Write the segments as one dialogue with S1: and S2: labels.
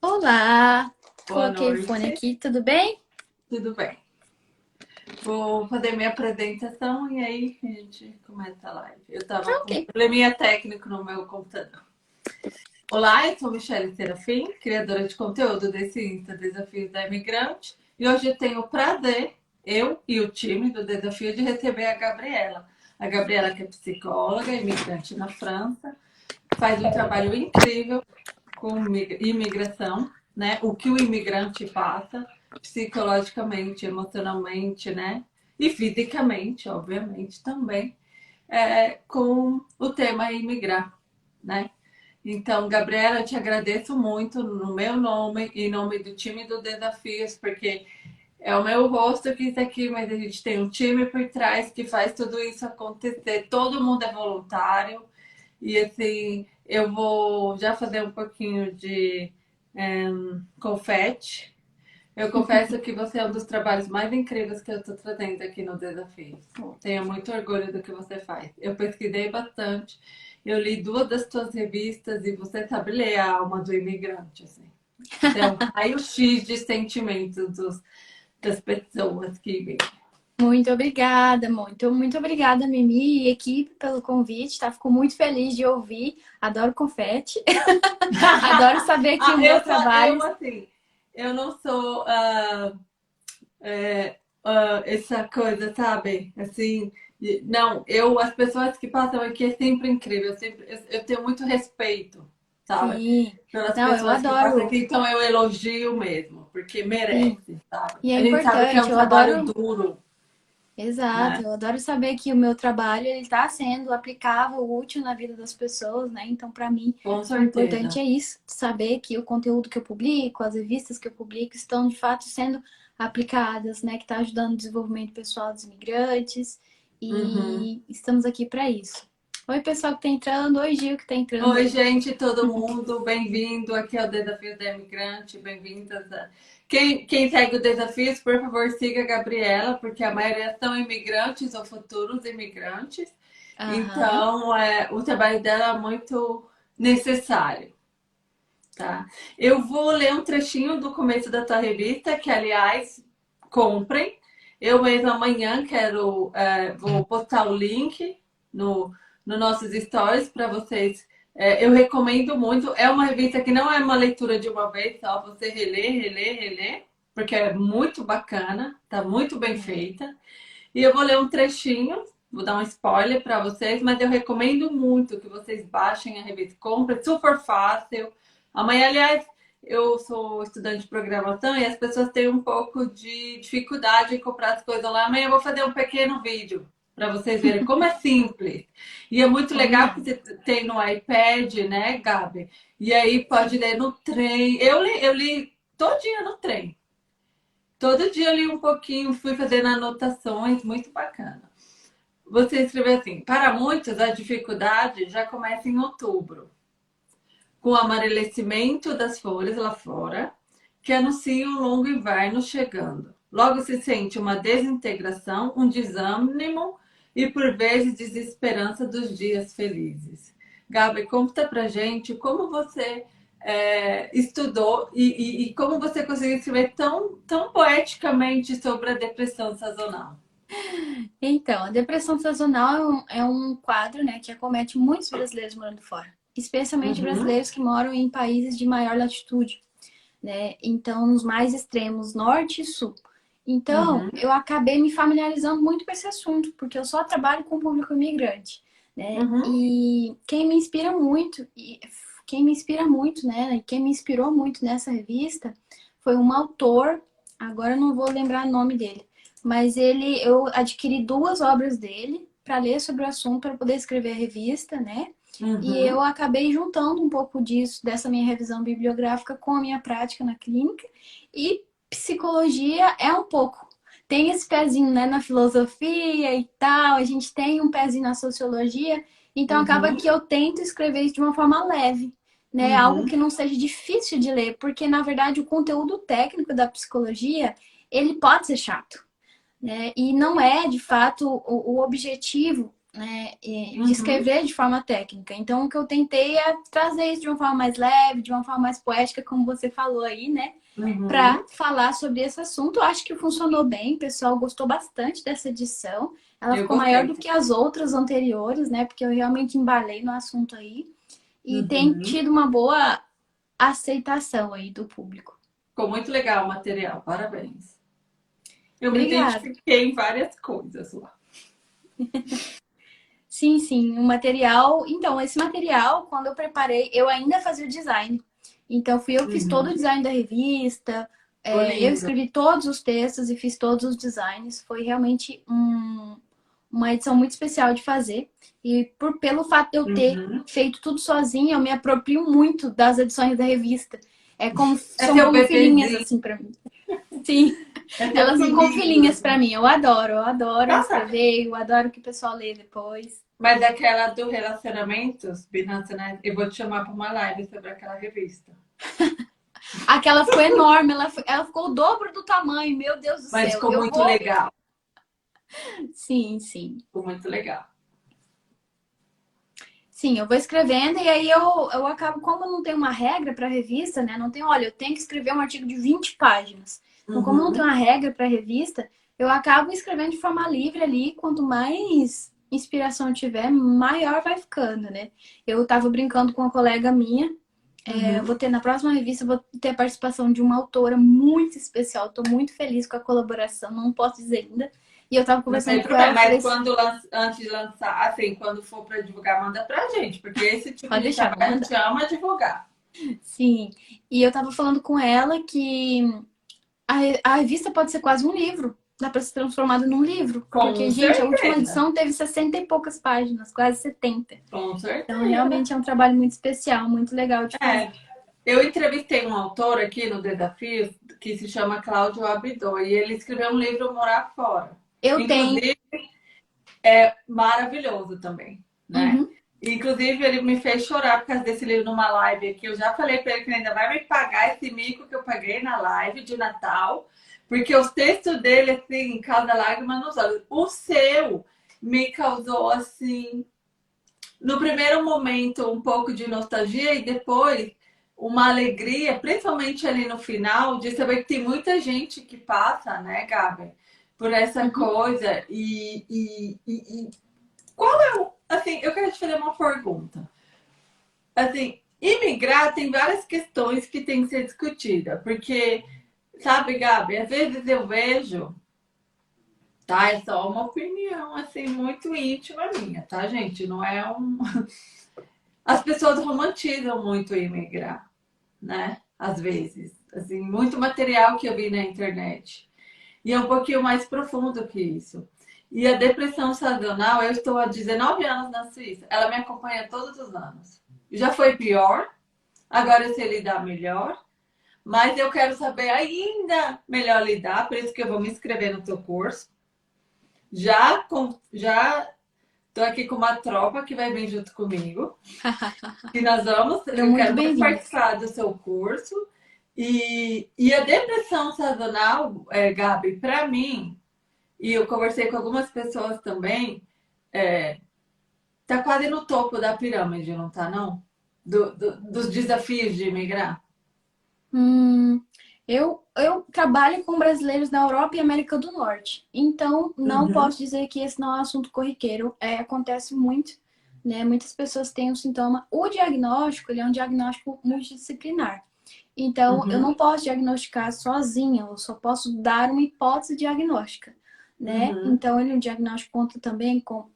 S1: Olá!
S2: Boa
S1: Coloquei
S2: noite.
S1: o fone aqui, tudo bem?
S2: Tudo bem. Vou fazer minha apresentação e aí a gente começa a live. Eu tava
S1: Ah,
S2: com
S1: ok.
S2: um probleminha técnico no meu computador. Olá, eu sou Michelle Serafim, criadora de conteúdo desse Insta Desafios da Imigrante. E hoje eu tenho o prazer, eu e o time do Desafio, de receber a Gabriela. A Gabriela que é psicóloga, imigrante na França, faz um trabalho incrível com mig- imigração, né? O que o imigrante passa psicologicamente, emocionalmente, né? E fisicamente, obviamente, também, é, com o tema imigrar, né? Então, Gabriela, eu te agradeço muito no meu nome e em nome do time do Desafios, porque é o meu rosto que está aqui, mas a gente tem um time por trás que faz tudo isso acontecer. Todo mundo é voluntário. E assim, eu vou já fazer um pouquinho de em, confete. Eu confesso que você é um dos trabalhos mais incríveis que eu estou trazendo aqui no Desafio. Tenho muito orgulho do que você faz. Eu pesquisei bastante, eu li duas das suas revistas e você sabe ler a alma do imigrante, assim. Então, aí o X de sentimentos dos, das pessoas que vêm.
S1: Muito obrigada, muito, muito obrigada, Mimi e equipe, pelo convite, tá? Fico muito feliz de ouvir. Adoro confete. Adoro saber que
S2: Ah,
S1: o meu
S2: eu, só-
S1: trabalho.
S2: eu, assim, eu não sou ah, é, ah, essa coisa, sabe? Assim, não, eu, as pessoas que passam aqui é sempre incrível, eu, sempre, eu, eu tenho muito respeito, sabe?
S1: Sim.
S2: Pelas
S1: Não, eu
S2: pessoas que
S1: adoro.
S2: passam aqui, então eu elogio mesmo, porque merece, sabe?
S1: E é
S2: a gente sabe que é um
S1: importante, eu
S2: trabalho
S1: adoro-
S2: duro.
S1: Exato,
S2: Né?
S1: eu adoro saber que o meu trabalho ele está sendo aplicável, útil na vida das pessoas, né? Então, para mim,
S2: Com
S1: o
S2: certeza.
S1: importante é isso, saber que o conteúdo que eu publico, as revistas que eu publico estão de fato sendo aplicadas, né? Que está ajudando o desenvolvimento pessoal dos imigrantes e
S2: Uhum.
S1: estamos aqui para isso. Oi, pessoal que está entrando, oi, Gil que está entrando.
S2: Oi, gente, todo mundo, bem-vindo aqui ao Desafio da Imigrante, bem-vindas. a- Quem, quem segue o Desafios, por favor, siga a Gabriela, porque a maioria são imigrantes ou futuros imigrantes.
S1: Aham.
S2: Então, é, o trabalho dela é muito necessário, tá? Eu vou ler um trechinho do começo da tua revista, que, aliás, comprem. Eu mesmo amanhã quero, é, vou postar o link no, no nossos stories para vocês. É, eu recomendo muito. É uma revista que não é uma leitura de uma vez só, você reler, reler, reler, porque é muito bacana, tá muito bem feita. E eu vou ler um trechinho, vou dar um spoiler para vocês, mas eu recomendo muito que vocês baixem a revista, comprem, super fácil. Amanhã, aliás, eu sou estudante de programação e as pessoas têm um pouco de dificuldade em comprar as coisas lá. Amanhã eu vou fazer um pequeno vídeo para vocês verem como é simples. E é muito legal porque você tem no iPad, né, Gabi? E aí pode ler no trem. Eu li, eu li todo dia no trem. Todo dia eu li um pouquinho, fui fazendo anotações, muito bacana. Você escreveu assim: para muitos, a dificuldade já começa em outubro, com o amarelecimento das folhas lá fora, que anuncia um longo inverno chegando. Logo se sente uma desintegração, um desânimo e, por vezes, desesperança dos dias felizes. Gabi, conta pra gente como você é, estudou e, e- e como você conseguiu escrever tão, tão poeticamente sobre a depressão sazonal.
S1: Então, a depressão sazonal é um, é um quadro, né, que acomete muitos brasileiros morando fora, especialmente
S2: Uhum.
S1: brasileiros que moram em países de maior latitude, né? Então, nos mais extremos, norte e sul. Então,
S2: Uhum.
S1: eu acabei me familiarizando muito com esse assunto, porque eu só trabalho com o público imigrante, né?
S2: Uhum.
S1: E quem me inspira muito, e quem me inspira muito, né, e quem me inspirou muito nessa revista foi um autor, agora eu não vou lembrar o nome dele, mas ele, eu adquiri duas obras dele para ler sobre o assunto, para poder escrever a revista, né?
S2: Uhum.
S1: E eu acabei juntando um pouco disso, dessa minha revisão bibliográfica com a minha prática na clínica. E psicologia é um pouco. Tem esse pezinho, né, na filosofia e tal, a gente tem um pezinho na sociologia, então
S2: Uhum.
S1: acaba que eu tento escrever isso de uma forma leve, né?
S2: Uhum.
S1: Algo que não seja difícil de ler, porque na verdade o conteúdo técnico da psicologia, ele pode ser chato, né? E não é, de fato, o, o objetivo né, de uhum. escrever de forma técnica. Então, o que eu tentei é trazer isso de uma forma mais leve, de uma forma mais poética, como você falou aí, né? Uhum. Para falar sobre esse assunto. Eu acho que funcionou bem, o pessoal gostou bastante dessa edição. Ela eu ficou gostei. maior do que as outras anteriores, né? Porque eu realmente embalei no assunto aí. E uhum. tem tido uma boa aceitação aí do público.
S2: Ficou muito legal o material, parabéns. Eu Obrigada. me identifiquei em várias coisas lá.
S1: sim, sim, o material. Então, esse material, quando eu preparei, eu ainda fazia o design. Então, fui eu que fiz uhum. todo o design da revista. É, eu escrevi todos os textos e fiz todos os designs. Foi realmente um, uma edição muito especial de fazer. E por, pelo fato de eu ter uhum. feito tudo sozinha, eu me aproprio muito das edições da revista. É como é são como filhinhas assim para mim. Sim. É Elas são como filhinhas para mim. Eu adoro, eu adoro Nossa. escrever, eu adoro que o pessoal lê depois.
S2: Mas aquela do relacionamentos, Binance, né? Eu vou te chamar para uma live sobre aquela revista.
S1: aquela ficou enorme, ela, ela ficou o dobro do tamanho, meu Deus do
S2: Mas céu.
S1: Mas
S2: ficou eu muito vou... legal.
S1: Sim, sim.
S2: Ficou muito legal.
S1: Sim, eu vou escrevendo e aí eu, eu acabo, como não tem uma regra para revista, né? Não tem, olha, eu tenho que escrever um artigo de 20 páginas. Então, uhum. como não tem uma regra para revista, eu acabo escrevendo de forma livre ali. Quanto mais inspiração tiver, maior vai ficando, né? Eu tava brincando com uma colega minha. É, uhum. É, vou ter na próxima revista, vou ter a participação de uma autora muito especial. Estou muito feliz com a colaboração, não posso dizer ainda. E eu tava conversando com ela.
S2: Mas quando lança, antes de lançar, assim, quando for para divulgar, manda pra gente, porque esse tipo Pode de deixar, a gente ama divulgar.
S1: Sim. E eu tava falando com ela que a, a revista pode ser quase um livro. Dá para ser transformado num livro. Com porque, certeza. gente, a última edição teve 60 e poucas páginas, quase 70.
S2: Com certeza.
S1: Então, realmente é um trabalho muito especial, muito legal de é. fazer. É.
S2: Eu entrevistei um autor aqui no Desafio que se chama Cláudio Abidor e ele escreveu um livro Morar Fora.
S1: Eu Inclusive,
S2: tenho. É maravilhoso também, né? Uhum. Inclusive, ele me fez chorar por causa desse livro numa live aqui. Eu já falei para ele que ainda vai me pagar esse mico que eu paguei na live de Natal, porque os textos dele, assim, cada lágrima nos olhos. O seu me causou, assim, no primeiro momento, um pouco de nostalgia e depois uma alegria, principalmente ali no final, de saber que tem muita gente que passa, né, Gabi? por essa uhum. coisa. E, e, e, e, qual é o. Assim, eu quero te fazer uma pergunta. Assim, imigrar tem várias questões que tem que ser discutida, porque, sabe, Gabi, às vezes eu vejo. Tá, é só uma opinião assim muito íntima minha, tá, gente? Não é um. As pessoas romantizam muito imigrar, né? Às vezes, assim, muito material que eu vi na internet. E é um pouquinho mais profundo que isso. E a depressão sazonal, eu estou há 19 anos na Suíça. Ela me acompanha todos os anos. Já foi pior, agora eu sei lidar melhor. Mas eu quero saber ainda melhor lidar, por isso que eu vou me inscrever no teu curso. Já com, já tô aqui com uma tropa que vai vir junto comigo. e nós vamos, eu, eu quero participar do seu curso. E, e a depressão sazonal, é, Gabi, para mim, e eu conversei com algumas pessoas também, é, tá quase no topo da pirâmide, não tá não? Do, do, dos desafios de imigrar.
S1: Hum, eu, eu trabalho com brasileiros na Europa e América do Norte. Então, não uhum. posso dizer que esse não é um assunto corriqueiro. É, acontece muito, né? Muitas pessoas têm um sintoma. O diagnóstico, ele é um diagnóstico multidisciplinar. Então, uhum. eu não posso diagnosticar sozinha, eu só posso dar uma hipótese diagnóstica, né? Uhum. Então, ele um diagnóstico conta também com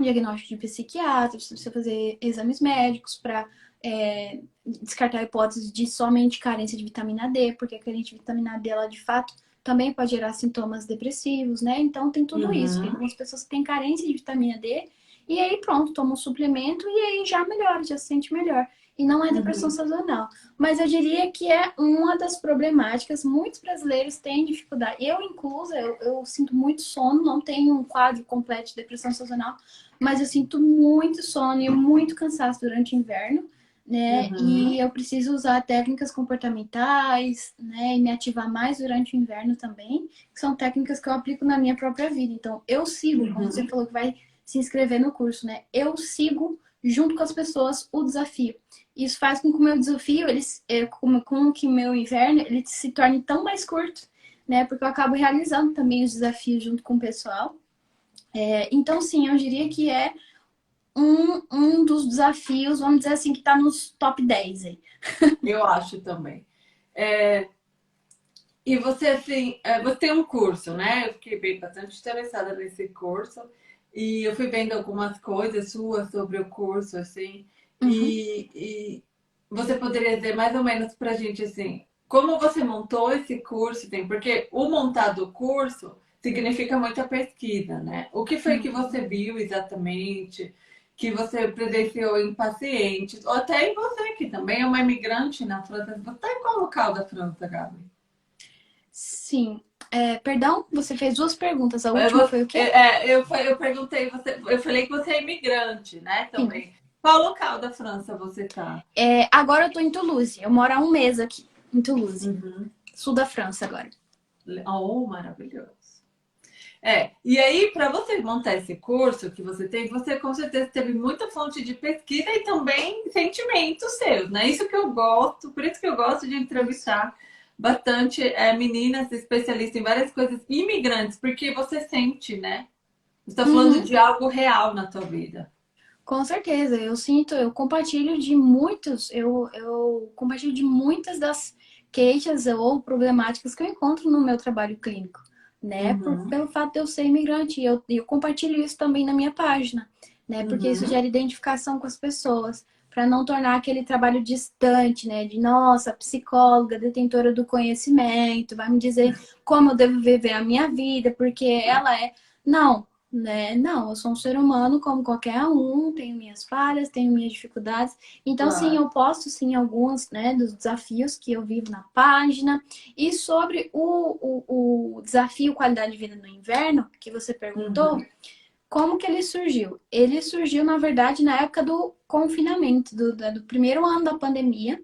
S1: diagnóstico de psiquiatra, você fazer exames médicos para é, descartar a hipótese de somente carência de vitamina D, porque a carência de vitamina D, ela de fato também pode gerar sintomas depressivos, né? Então tem tudo uhum. isso. Tem algumas pessoas que têm carência de vitamina D e aí pronto, toma um suplemento e aí já melhora, já se sente melhor e não é depressão uhum. sazonal. Mas eu diria que é uma das problemáticas. Muitos brasileiros têm dificuldade. Eu, inclusa, eu, eu, sinto muito sono, não tenho um quadro completo de depressão sazonal, mas eu sinto muito sono e muito cansaço durante o inverno. Né? Uhum. E eu preciso usar técnicas comportamentais, né? E me ativar mais durante o inverno também, que são técnicas que eu aplico na minha própria vida. Então, eu sigo, uhum. como você falou, que vai se inscrever no curso, né? Eu sigo junto com as pessoas o desafio. Isso faz com que o meu desafio, ele, é, com, com que o meu inverno, ele se torne tão mais curto, né? Porque eu acabo realizando também os desafios junto com o pessoal. É, então, sim, eu diria que é um, um dos desafios, vamos dizer assim, que está nos top 10 aí.
S2: Eu acho também. É, e você, assim, é, você tem um curso, né? Eu fiquei bem bastante interessada nesse curso. E eu fui vendo algumas coisas suas sobre o curso, assim. Uhum. E, e, você poderia dizer mais ou menos pra gente, assim, como você montou esse curso? Tem, porque o montar do curso significa muita pesquisa, né? O que foi que você viu exatamente? Que você presenciou em pacientes? Ou até em você, que também é uma imigrante na França. Você está em qual local da França, Gabi?
S1: Sim. É, perdão, você fez duas perguntas. A última
S2: eu,
S1: foi o quê?
S2: É, eu, eu perguntei, você, eu falei que você é imigrante, né? Também. Sim. Qual local da França você tá?
S1: É, agora eu tô em Toulouse. Eu moro há um mês aqui, em Toulouse. Uhum. Sul da França agora.
S2: Oh, maravilhoso. É, e aí, para você montar esse curso que você tem, você com certeza teve muita fonte de pesquisa e também sentimentos seus, né? Isso que eu gosto, por isso que eu gosto de entrevistar bastante é, meninas especialistas em várias coisas, imigrantes, porque você sente, né? Você está falando uhum. de algo real na tua vida.
S1: Com certeza, eu sinto, eu compartilho de muitos, eu, eu compartilho de muitas das queixas ou problemáticas que eu encontro no meu trabalho clínico, né? Uhum. Por, pelo fato de eu ser imigrante, eu, eu compartilho isso também na minha página, né? Porque uhum. isso gera identificação com as pessoas para não tornar aquele trabalho distante, né? De nossa, psicóloga, detentora do conhecimento, vai me dizer como eu devo viver a minha vida, porque ela é. Não, né? Não, eu sou um ser humano como qualquer um, tenho minhas falhas, tenho minhas dificuldades. Então, sim, eu posto sim alguns né, dos desafios que eu vivo na página. E sobre o, o, o desafio qualidade de vida no inverno, que você perguntou. Uhum como que ele surgiu? Ele surgiu, na verdade, na época do confinamento, do, do primeiro ano da pandemia.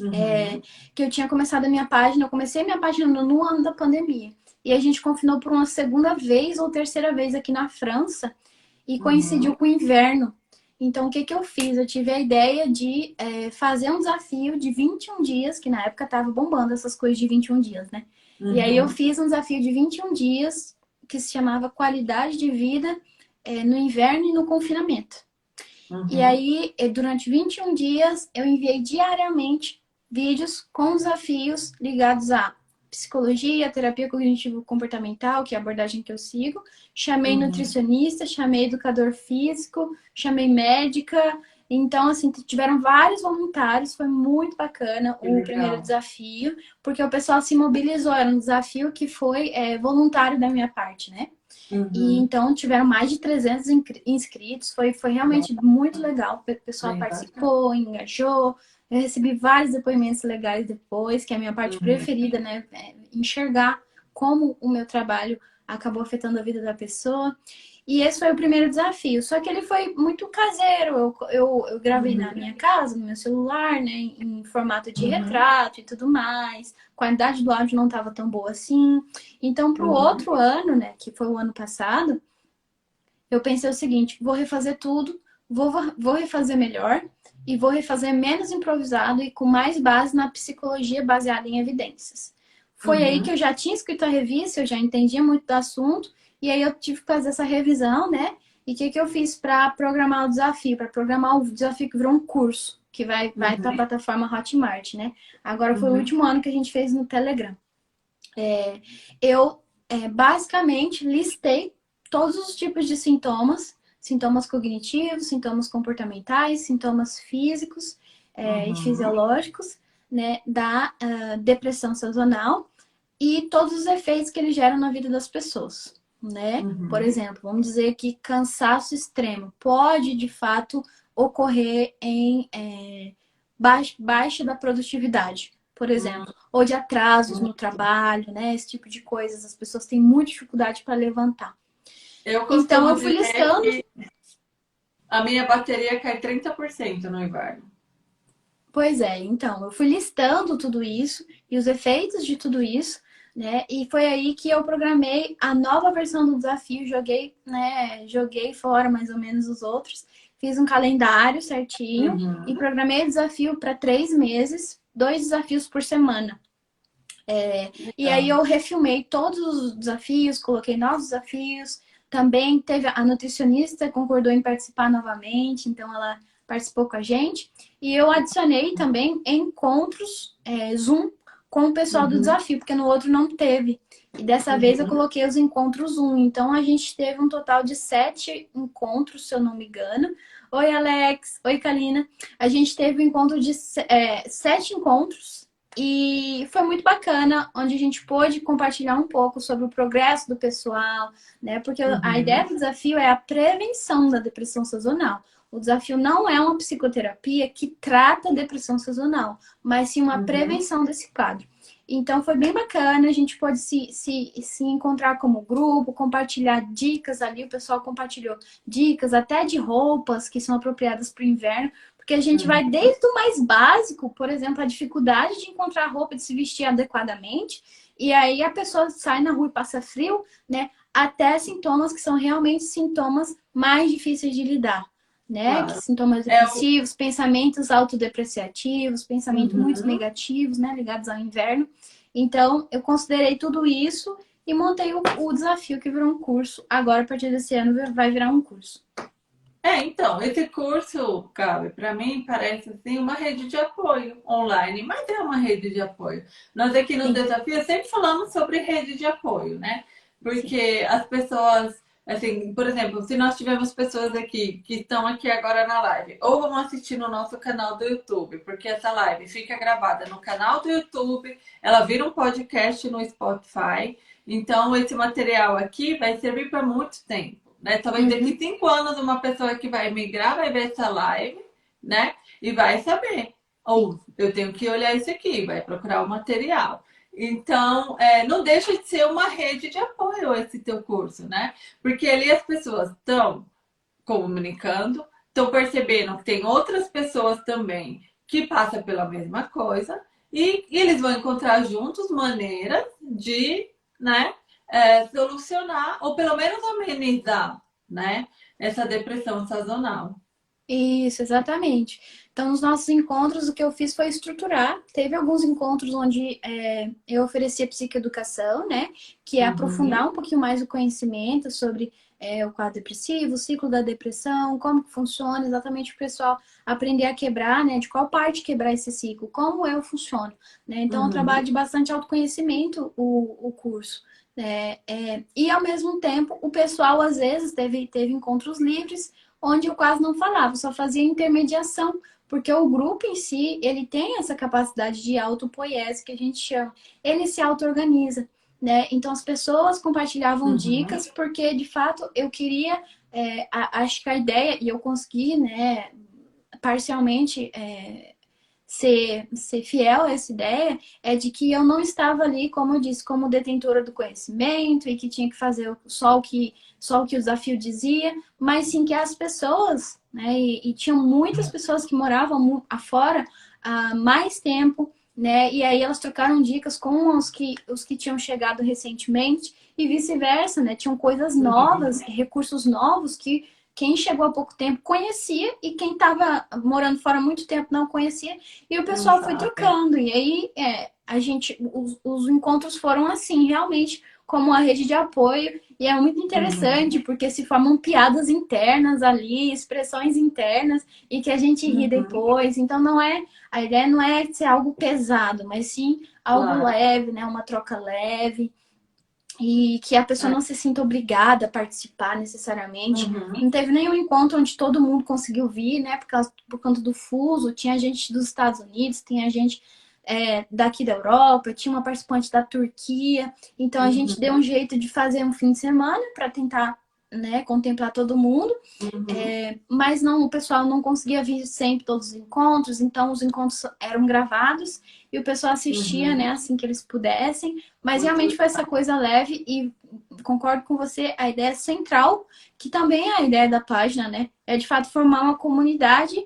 S1: Uhum. É, que eu tinha começado a minha página, eu comecei a minha página no ano da pandemia. E a gente confinou por uma segunda vez ou terceira vez aqui na França e coincidiu uhum. com o inverno. Então, o que, que eu fiz? Eu tive a ideia de é, fazer um desafio de 21 dias, que na época tava bombando essas coisas de 21 dias, né? Uhum. E aí eu uhum. fiz um desafio de 21 dias que se chamava Qualidade de Vida é, no Inverno e no Confinamento. Uhum. E aí, durante 21 dias, eu enviei diariamente vídeos com desafios ligados a psicologia, terapia cognitivo-comportamental, que é a abordagem que eu sigo. Chamei uhum. nutricionista, chamei educador físico, chamei médica. Então, assim, tiveram vários voluntários, foi muito bacana que o legal. primeiro desafio, porque o pessoal se mobilizou, era um desafio que foi é, voluntário da minha parte, né? Uhum. E então tiveram mais de 300 inscritos, foi, foi realmente muito legal. O pessoal Bem participou, bacana. engajou. Eu recebi vários depoimentos legais depois, que é a minha parte uhum. preferida, né? É enxergar como o meu trabalho acabou afetando a vida da pessoa. E esse foi o primeiro desafio. Só que ele foi muito caseiro. Eu, eu, eu gravei uhum. na minha casa, no meu celular, né? Em, formato de uhum. retrato e tudo mais. A qualidade do áudio não estava tão boa assim. Então, para o uhum. outro ano, né? Que foi o ano passado, eu pensei o seguinte: vou refazer tudo, vou, vou refazer melhor e vou refazer menos improvisado e com mais base na psicologia baseada em evidências. Foi aí uhum. que eu já tinha escrito a revista, eu já entendia muito do assunto e aí eu tive que fazer essa revisão, né? E o que, que eu fiz para programar o desafio? Para programar o desafio que virou um curso, que vai, vai uhum. para a plataforma Hotmart, né? Agora foi uhum. o último ano que a gente fez no Telegram. É, eu é, basicamente listei todos os tipos de sintomas, sintomas cognitivos, sintomas comportamentais, sintomas físicos é, uhum. e fisiológicos, né, da uh, depressão sazonal e todos os efeitos que ele gera na vida das pessoas né? Uhum. Por exemplo, vamos dizer que cansaço extremo pode de fato ocorrer em é, baixa, baixa da produtividade, por exemplo, uhum. ou de atrasos no trabalho, né? Esse tipo de coisas, as pessoas têm muita dificuldade para levantar.
S2: Eu então eu fui listando. A minha bateria cai 30% no inverno.
S1: Pois é, então, eu fui listando tudo isso e os efeitos de tudo isso né? E foi aí que eu programei a nova versão do desafio, joguei, né? Joguei fora mais ou menos os outros, fiz um calendário certinho uhum. e programei o desafio para três meses, dois desafios por semana. É, e aí eu refilmei todos os desafios, coloquei novos desafios. Também teve a nutricionista concordou em participar novamente, então ela participou com a gente. E eu adicionei também encontros é, Zoom com o pessoal uhum. do desafio, porque no outro não teve. E dessa uhum. vez eu coloquei os encontros Zoom. Então a gente teve um total de sete encontros, se eu não me engano. Oi, Alex. Oi, Kalina. A gente teve um encontro de é, sete encontros. E foi muito bacana, onde a gente pôde compartilhar um pouco sobre o progresso do pessoal, né? Porque uhum. a ideia do desafio é a prevenção da depressão sazonal. O desafio não é uma psicoterapia que trata a depressão sazonal, mas sim uma uhum. prevenção desse quadro. Então foi bem bacana, a gente pode se, se, se encontrar como grupo, compartilhar dicas ali, o pessoal compartilhou dicas até de roupas que são apropriadas para o inverno, porque a gente uhum. vai desde o mais básico, por exemplo, a dificuldade de encontrar roupa, de se vestir adequadamente, e aí a pessoa sai na rua e passa frio, né? Até sintomas que são realmente sintomas mais difíceis de lidar né? Claro. Sintomas depressivos, é o... pensamentos autodepreciativos, pensamentos uhum. muito negativos, né? Ligados ao inverno. Então, eu considerei tudo isso e montei o, o desafio que virou um curso. Agora, a partir desse ano, vai virar um curso.
S2: É, então, esse curso, Cabe, para mim parece assim uma rede de apoio online, mas é uma rede de apoio. Nós aqui no Sim. Desafio sempre falamos sobre rede de apoio, né? Porque Sim. as pessoas Assim, por exemplo, se nós tivermos pessoas aqui que estão aqui agora na live, ou vão assistir no nosso canal do YouTube, porque essa live fica gravada no canal do YouTube, ela vira um podcast no Spotify. Então, esse material aqui vai servir para muito tempo. Né? Talvez daqui cinco anos uma pessoa que vai migrar vai ver essa live, né? E vai saber. Ou eu tenho que olhar isso aqui, vai procurar o material. Então, é, não deixa de ser uma rede de apoio esse teu curso, né? Porque ali as pessoas estão comunicando, estão percebendo que tem outras pessoas também que passam pela mesma coisa e, e eles vão encontrar juntos maneiras de, né, é, solucionar ou pelo menos amenizar, né, essa depressão sazonal.
S1: Isso, exatamente. Então, nos nossos encontros, o que eu fiz foi estruturar. Teve alguns encontros onde é, eu oferecia psicoeducação, né? Que é uhum. aprofundar um pouquinho mais o conhecimento sobre é, o quadro depressivo, o ciclo da depressão, como que funciona, exatamente o pessoal aprender a quebrar, né? De qual parte quebrar esse ciclo, como eu funciono, né? Então, uhum. um trabalho de bastante autoconhecimento o, o curso. É, é, e ao mesmo tempo, o pessoal às vezes teve, teve encontros livres, onde eu quase não falava, só fazia intermediação porque o grupo em si, ele tem essa capacidade de autopoiese que a gente chama. Ele se auto-organiza, né? Então as pessoas compartilhavam uhum. dicas porque, de fato, eu queria... É, a, acho que a ideia, e eu consegui, né, parcialmente... É, ser, ser fiel a essa ideia é de que eu não estava ali, como eu disse, como detentora do conhecimento e que tinha que fazer só o que, só o, que o desafio dizia, mas sim que as pessoas né? E, e tinham muitas pessoas que moravam afora há mais tempo, né? E aí elas trocaram dicas com os que, os que tinham chegado recentemente e vice-versa, né? Tinham coisas novas, recursos novos que quem chegou há pouco tempo conhecia e quem estava morando fora há muito tempo não conhecia. E o pessoal Exato. foi trocando. E aí é, a gente, os, os encontros foram assim, realmente como uma rede de apoio. E é muito interessante, uhum. porque se formam piadas internas ali, expressões internas, e que a gente ri uhum. depois. Então não é. A ideia não é ser algo pesado, mas sim algo claro. leve, né? Uma troca leve. E que a pessoa é. não se sinta obrigada a participar necessariamente. Uhum. Não teve nenhum encontro onde todo mundo conseguiu vir, né? Por, causa, por conta do fuso. Tinha gente dos Estados Unidos, tinha gente é, daqui da Europa, tinha uma participante da Turquia. Então a uhum. gente deu um jeito de fazer um fim de semana para tentar né, contemplar todo mundo. Uhum. É, mas não, o pessoal não conseguia vir sempre todos os encontros, então os encontros eram gravados e o pessoal assistia, uhum. né, assim que eles pudessem. Mas Muito realmente foi essa coisa leve e concordo com você, a ideia central, que também é a ideia da página, né, é de fato formar uma comunidade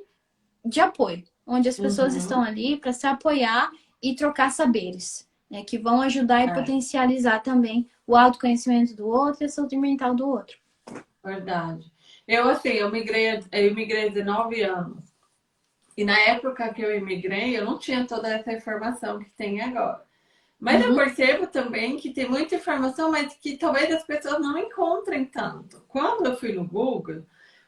S1: de apoio onde as pessoas uhum. estão ali para se apoiar e trocar saberes. né, que vão ajudar e
S2: É.
S1: potencializar também o autoconhecimento do outro e a saúde mental do outro.
S2: Verdade. Eu, assim, eu migrei, eu migrei há 19 anos. E na época que eu imigrei, eu não tinha toda essa informação que tem agora. Mas eu
S1: Uhum.
S2: percebo também que tem muita informação, mas que talvez as pessoas não encontrem tanto. Quando eu fui no Google,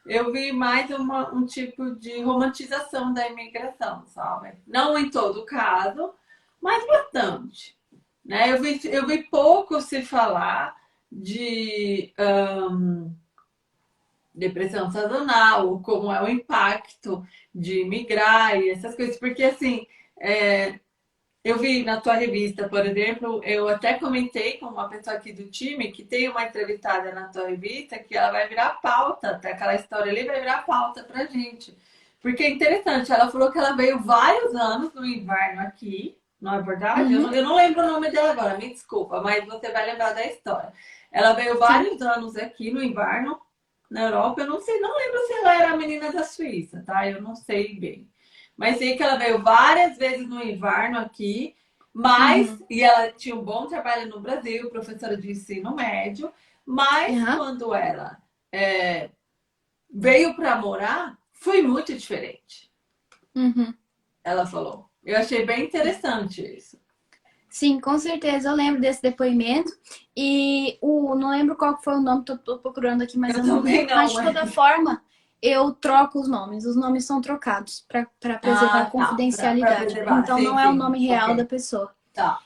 S2: eu vi mais uma- um tipo de romantização da imigração, sabe? Não em todo caso, mas bastante. Né? Eu vi, eu vi pouco se falar de ahn, depressão sazonal, como é o impacto de migrar e essas coisas, porque assim, é, eu vi na tua revista, por exemplo, eu até comentei com uma pessoa aqui do time que tem uma entrevistada na tua revista que ela vai virar pauta, até aquela história ali vai virar pauta pra gente. Porque é interessante, ela falou que ela veio vários anos no inverno aqui, não é verdade? Eu,
S1: Uhum.
S2: não, eu não lembro o nome dela agora, me desculpa, mas você vai lembrar da história. Ela veio vários anos aqui no inverno, na Europa, eu não sei, não lembro se ela era a menina da Suíça, tá? Eu não sei bem. Mas sei que ela veio várias vezes no inverno aqui, mas, e ela tinha um bom trabalho no Brasil, professora de ensino médio, mas
S1: Uhum.
S2: quando ela é, veio para morar, foi muito diferente,
S1: Uhum.
S2: ela falou. Eu achei bem interessante isso.
S1: Sim, com certeza. Eu lembro desse depoimento. E o, não lembro qual foi o nome, tô, tô procurando aqui, mas
S2: Eu
S1: eu não lembro.
S2: não,
S1: Mas de
S2: mas-
S1: toda forma, eu troco os nomes. Os nomes são trocados para preservar
S2: Ah,
S1: a
S2: tá,
S1: confidencialidade.
S2: pra- pra preservar.
S1: Então
S2: Sim,
S1: não é o
S2: sim.
S1: nome real
S2: Ok.
S1: da pessoa.
S2: Tá.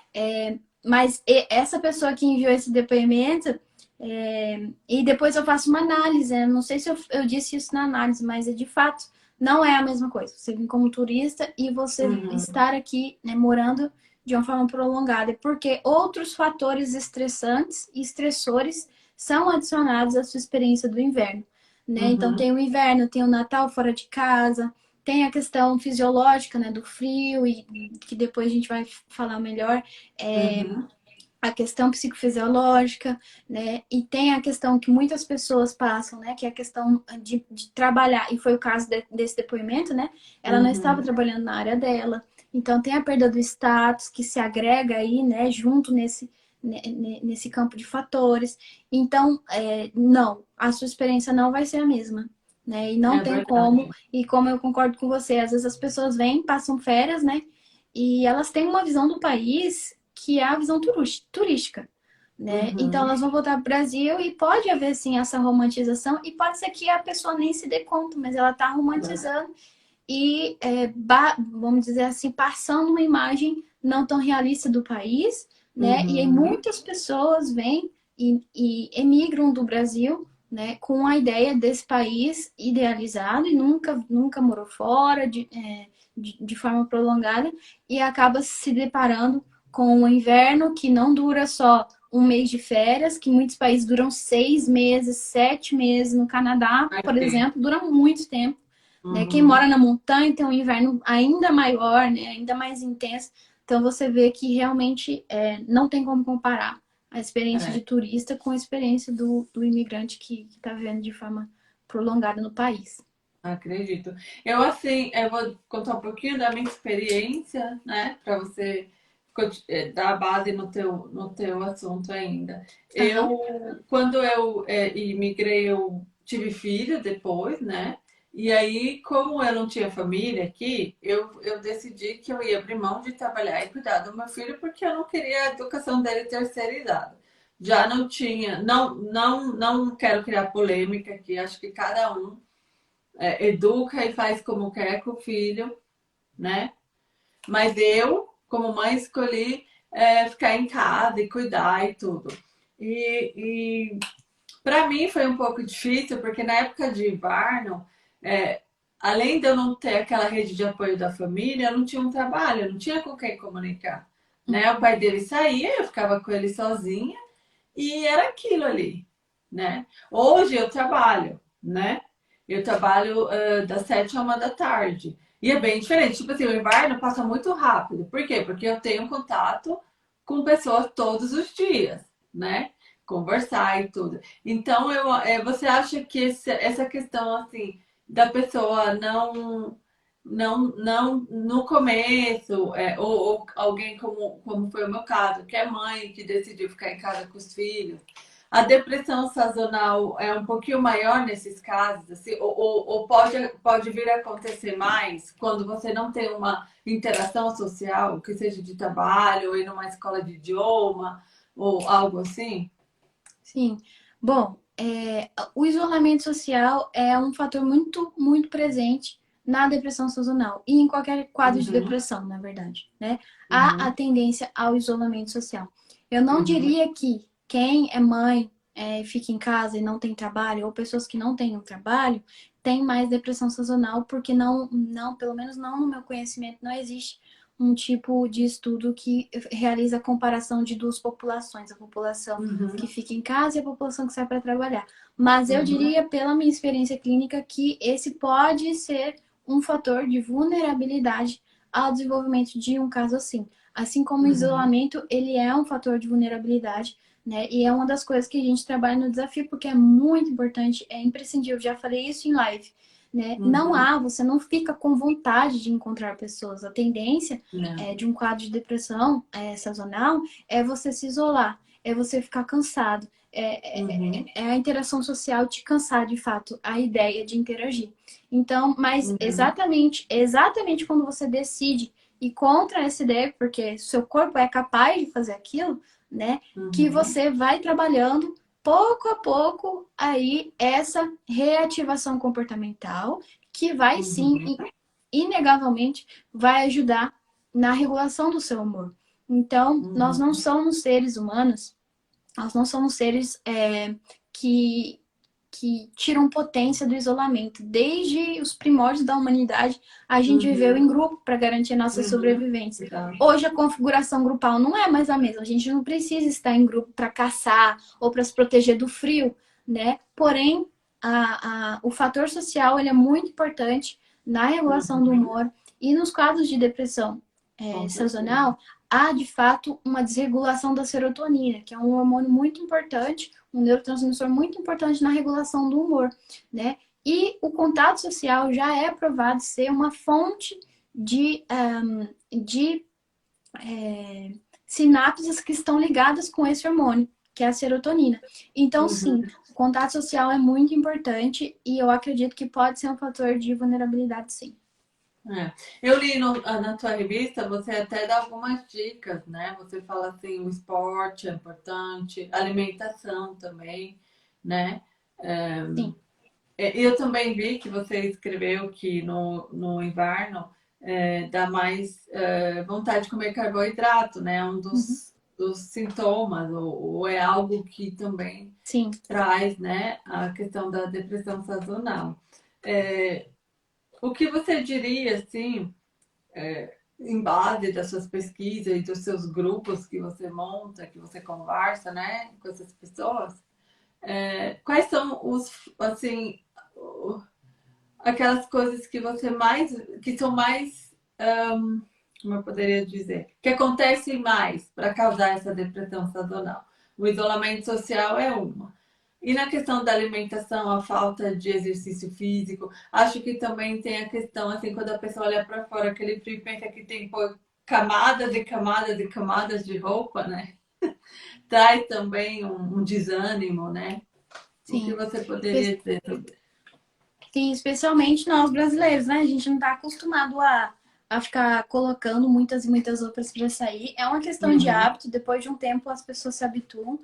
S1: Mas e- essa pessoa que enviou esse depoimento, é, e depois eu faço uma análise. né? Não sei se eu, eu disse isso na análise, mas é de fato não é a mesma coisa. Você vir como turista e você
S2: Uhum.
S1: estar aqui, né, morando de uma forma prolongada, porque outros fatores estressantes e estressores são adicionados à sua experiência do inverno, né?
S2: Uhum.
S1: Então tem o inverno, tem o Natal fora de casa, tem a questão fisiológica, né, do frio e que depois a gente vai falar melhor, é,
S2: Uhum.
S1: a questão psicofisiológica, né? E tem a questão que muitas pessoas passam, né? Que é a questão de, de trabalhar, e foi o caso de- desse depoimento, né? Ela não
S2: Uhum.
S1: estava trabalhando na área dela, então tem a perda do status que se agrega aí, né? Junto nesse, ne- ne- nesse campo de fatores. Então, é, não, a sua experiência não vai ser a mesma. Né? E não
S2: É
S1: tem
S2: verdade.
S1: como, e como eu concordo com você, às vezes as pessoas vêm, passam férias, né? E elas têm uma visão do país que é a visão turística, né?
S2: Uhum.
S1: Então elas vão voltar para o Brasil e pode haver sim essa romantização e pode ser que a pessoa nem se dê conta, mas ela está romantizando e é, vamos dizer assim passando uma imagem não tão realista do país, né? E aí
S2: Uhum.
S1: muitas pessoas vêm e, e emigram do Brasil, né? Com a ideia desse país idealizado e nunca nunca morou fora de, é, de, de forma prolongada e acaba se deparando com o inverno que não dura só um mês de férias, que muitos países duram seis meses, sete meses. No Canadá, por exemplo, dura muito tempo. Né?
S2: Uhum.
S1: Quem mora na montanha tem um inverno ainda maior, né? ainda mais intenso. Então você vê que realmente é, não tem como comparar a experiência
S2: É.
S1: de turista com a experiência do, do imigrante que está vivendo de forma prolongada no país.
S2: Acredito. Eu, assim, eu vou contar um pouquinho da minha experiência, né? Para você eh, dar base no teu, no teu assunto ainda. Eu, quando eu eh, imigrei, eu tive filho depois, né? E aí, como eu não tinha família aqui, eu, eu decidi que eu ia abrir mão de trabalhar e cuidar do meu filho, porque eu não queria a educação dele terceirizada. Já não tinha, não, não, não quero criar polêmica aqui, acho que cada um é, educa e faz como quer com o filho, né? Mas eu, como mãe, escolhi é, ficar em casa e cuidar e tudo. E, e para mim foi um pouco difícil, porque na época de inverno, é, além de eu não ter aquela rede de apoio da família, eu não tinha um trabalho, eu não tinha com quem comunicar. Né? O pai dele saía, eu ficava com ele sozinha e era aquilo ali, né? Hoje eu trabalho, né? Eu trabalho uh, das sete a uma da tarde. E é bem diferente. Tipo assim, o inverno passa muito rápido. Por quê? Porque eu tenho contato com pessoas todos os dias, né? Conversar e tudo. Então, eu, é, você acha que esse, essa questão, assim, da pessoa não não, não no começo, é, ou, ou, alguém como, como foi o meu caso, que é mãe que decidiu ficar em casa com os filhos. A depressão sazonal é um pouquinho maior nesses casos, assim, ou, ou, ou pode, pode vir a acontecer mais quando você não tem uma interação social, que seja de trabalho, ou ir numa escola de idioma, ou algo assim?
S1: Sim. Bom, é, o isolamento social é um fator muito, muito presente na depressão sazonal e em qualquer quadro uhum. de depressão, na verdade, né? Uhum. Há a tendência ao isolamento social. Eu não uhum. diria que quem é mãe, é, fica em casa e não tem trabalho, ou pessoas que não têm um trabalho, tem mais depressão sazonal, porque não, não, pelo menos não no meu conhecimento, não existe um tipo de estudo que realiza a comparação de duas populações, a população uhum. que fica em casa e a população que sai para trabalhar. Mas eu uhum. diria, pela minha experiência clínica, que esse pode ser um fator de vulnerabilidade ao desenvolvimento de um caso assim. Assim como o uhum. isolamento, ele é um fator de vulnerabilidade, né? E é uma das coisas que a gente trabalha no desafio, porque é muito importante, é imprescindível. Já falei isso em live né? Uhum. Não há, você não fica com vontade de encontrar pessoas. A tendência é, de um quadro de depressão é, sazonal é você se isolar, é você ficar cansado, é, é, uhum. é, a interação social te cansar de fato, a ideia de interagir. Então, mas uhum. exatamente, exatamente quando você decide ir contra essa ideia, porque seu corpo é capaz de fazer aquilo, né? Que uhum. você vai trabalhando pouco a pouco aí essa reativação comportamental que vai sim, uhum. inegavelmente, vai ajudar na regulação do seu humor. Então, uhum. nós não somos seres humanos, nós não somos seres é, que que tiram potência do isolamento. Desde os primórdios da humanidade, a gente uhum. viveu em grupo para garantir a nossa uhum. sobrevivência. Hoje a configuração grupal não é mais a mesma. A gente não precisa estar em grupo para caçar ou para se proteger do frio, né? Porém, a, a, o fator social ele é muito importante na regulação uhum. do humor e nos casos de depressão é, sazonal, há de fato uma desregulação da serotonina, que é um hormônio muito importante, um neurotransmissor muito importante na regulação do humor, né? E o contato social já é provado ser uma fonte de, um, de é, sinapses que estão ligadas com esse hormônio, que é a serotonina. Então, uhum. sim, o contato social é muito importante e eu acredito que pode ser um fator de vulnerabilidade, sim.
S2: É. Eu li no, na tua revista, você até dá algumas dicas, né? Você fala assim, o esporte é importante, alimentação também, né? É, Sim. É, eu também vi que você escreveu que no, no inverno é, dá mais é, vontade de comer carboidrato, né? Um dos, uhum. dos sintomas, ou, ou, é algo que também
S1: Sim.
S2: traz, né? A questão da depressão sazonal. É, o que você diria, assim, é, em base das suas pesquisas e dos seus grupos que você monta, que você conversa, né, com essas pessoas, é, quais são os, assim, aquelas coisas que você mais, que são mais, um, como eu poderia dizer, que acontecem mais para causar essa depressão sazonal? O isolamento social é uma. E na questão da alimentação, a falta de exercício físico, acho que também tem a questão, assim, quando a pessoa olha para fora, aquele frio pensa que tem pô, camadas e camadas e camadas de roupa, né? Traz também um, um, desânimo, né? Sim. O que você poderia dizer sobre
S1: Sim, especialmente nós brasileiros, né? A gente não está acostumado a, a ficar colocando muitas e muitas roupas para sair. É uma questão uhum. de hábito, depois de um tempo as pessoas se habituam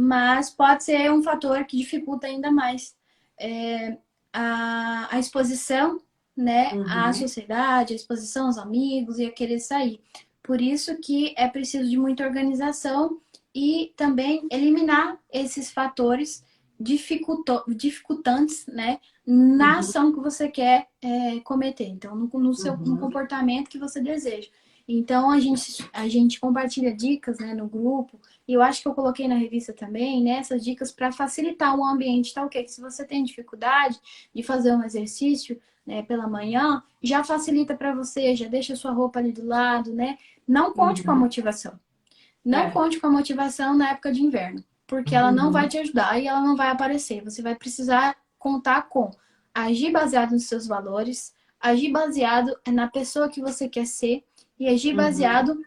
S1: mas pode ser um fator que dificulta ainda mais é, a, a, exposição né, uhum. à sociedade, a exposição aos amigos e a querer sair. Por isso que é preciso de muita organização e também eliminar esses fatores dificultantes né, na uhum. ação que você quer é, cometer. Então, no, no seu uhum. no comportamento que você deseja. Então a gente, a gente compartilha dicas né, no grupo, e eu acho que eu coloquei na revista também, né, essas dicas para facilitar o ambiente, tá ok? Se você tem dificuldade de fazer um exercício né, pela manhã, já facilita para você, já deixa sua roupa ali do lado, né? Não conte uhum. com a uhum. motivação. Não é. conte com a motivação na época de inverno, porque ela não vai uhum. te ajudar e ela não vai aparecer. Você vai precisar contar com agir baseado nos seus valores, agir baseado na pessoa que você quer ser e agir uhum. baseado, em,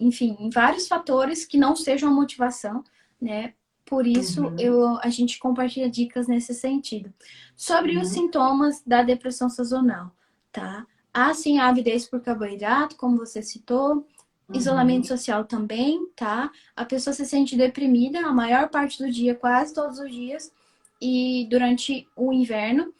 S1: enfim, em vários fatores que não sejam a motivação, né? Por isso, uhum. eu, a gente compartilha dicas nesse sentido. Sobre uhum. os sintomas da depressão sazonal, tá? Há sim a avidez por carboidrato, como você citou, uhum. isolamento social também, tá? A pessoa se sente deprimida a maior parte do dia, quase todos os dias, e durante o inverno.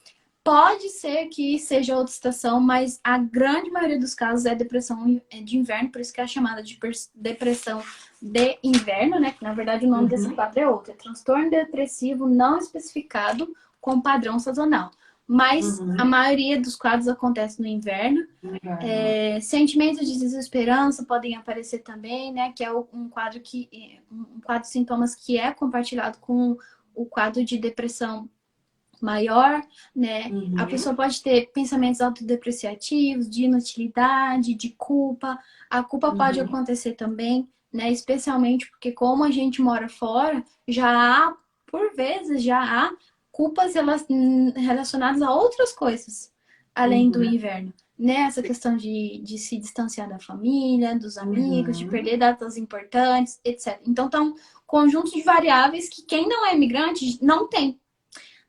S1: Pode ser que seja outra estação, mas a grande maioria dos casos é depressão é de inverno, por isso que é chamada de depressão de inverno, né? Que na verdade o nome uhum. desse quadro é outro. É transtorno depressivo não especificado com padrão sazonal. Mas uhum. a maioria dos quadros acontece no inverno. Uhum. É, sentimentos de desesperança podem aparecer também, né? Que é um quadro que um quadro de sintomas que é compartilhado com o quadro de depressão maior, né? Uhum. A pessoa pode ter pensamentos autodepreciativos, de inutilidade, de culpa. A culpa uhum. pode acontecer também, né? Especialmente porque como a gente mora fora, já há, por vezes, já há culpas relacionadas a outras coisas, além uhum. do inverno. Né? Essa questão de, de se distanciar da família, dos amigos, de uhum. perder datas importantes, etc. Então, tá um conjunto de variáveis que quem não é imigrante não tem,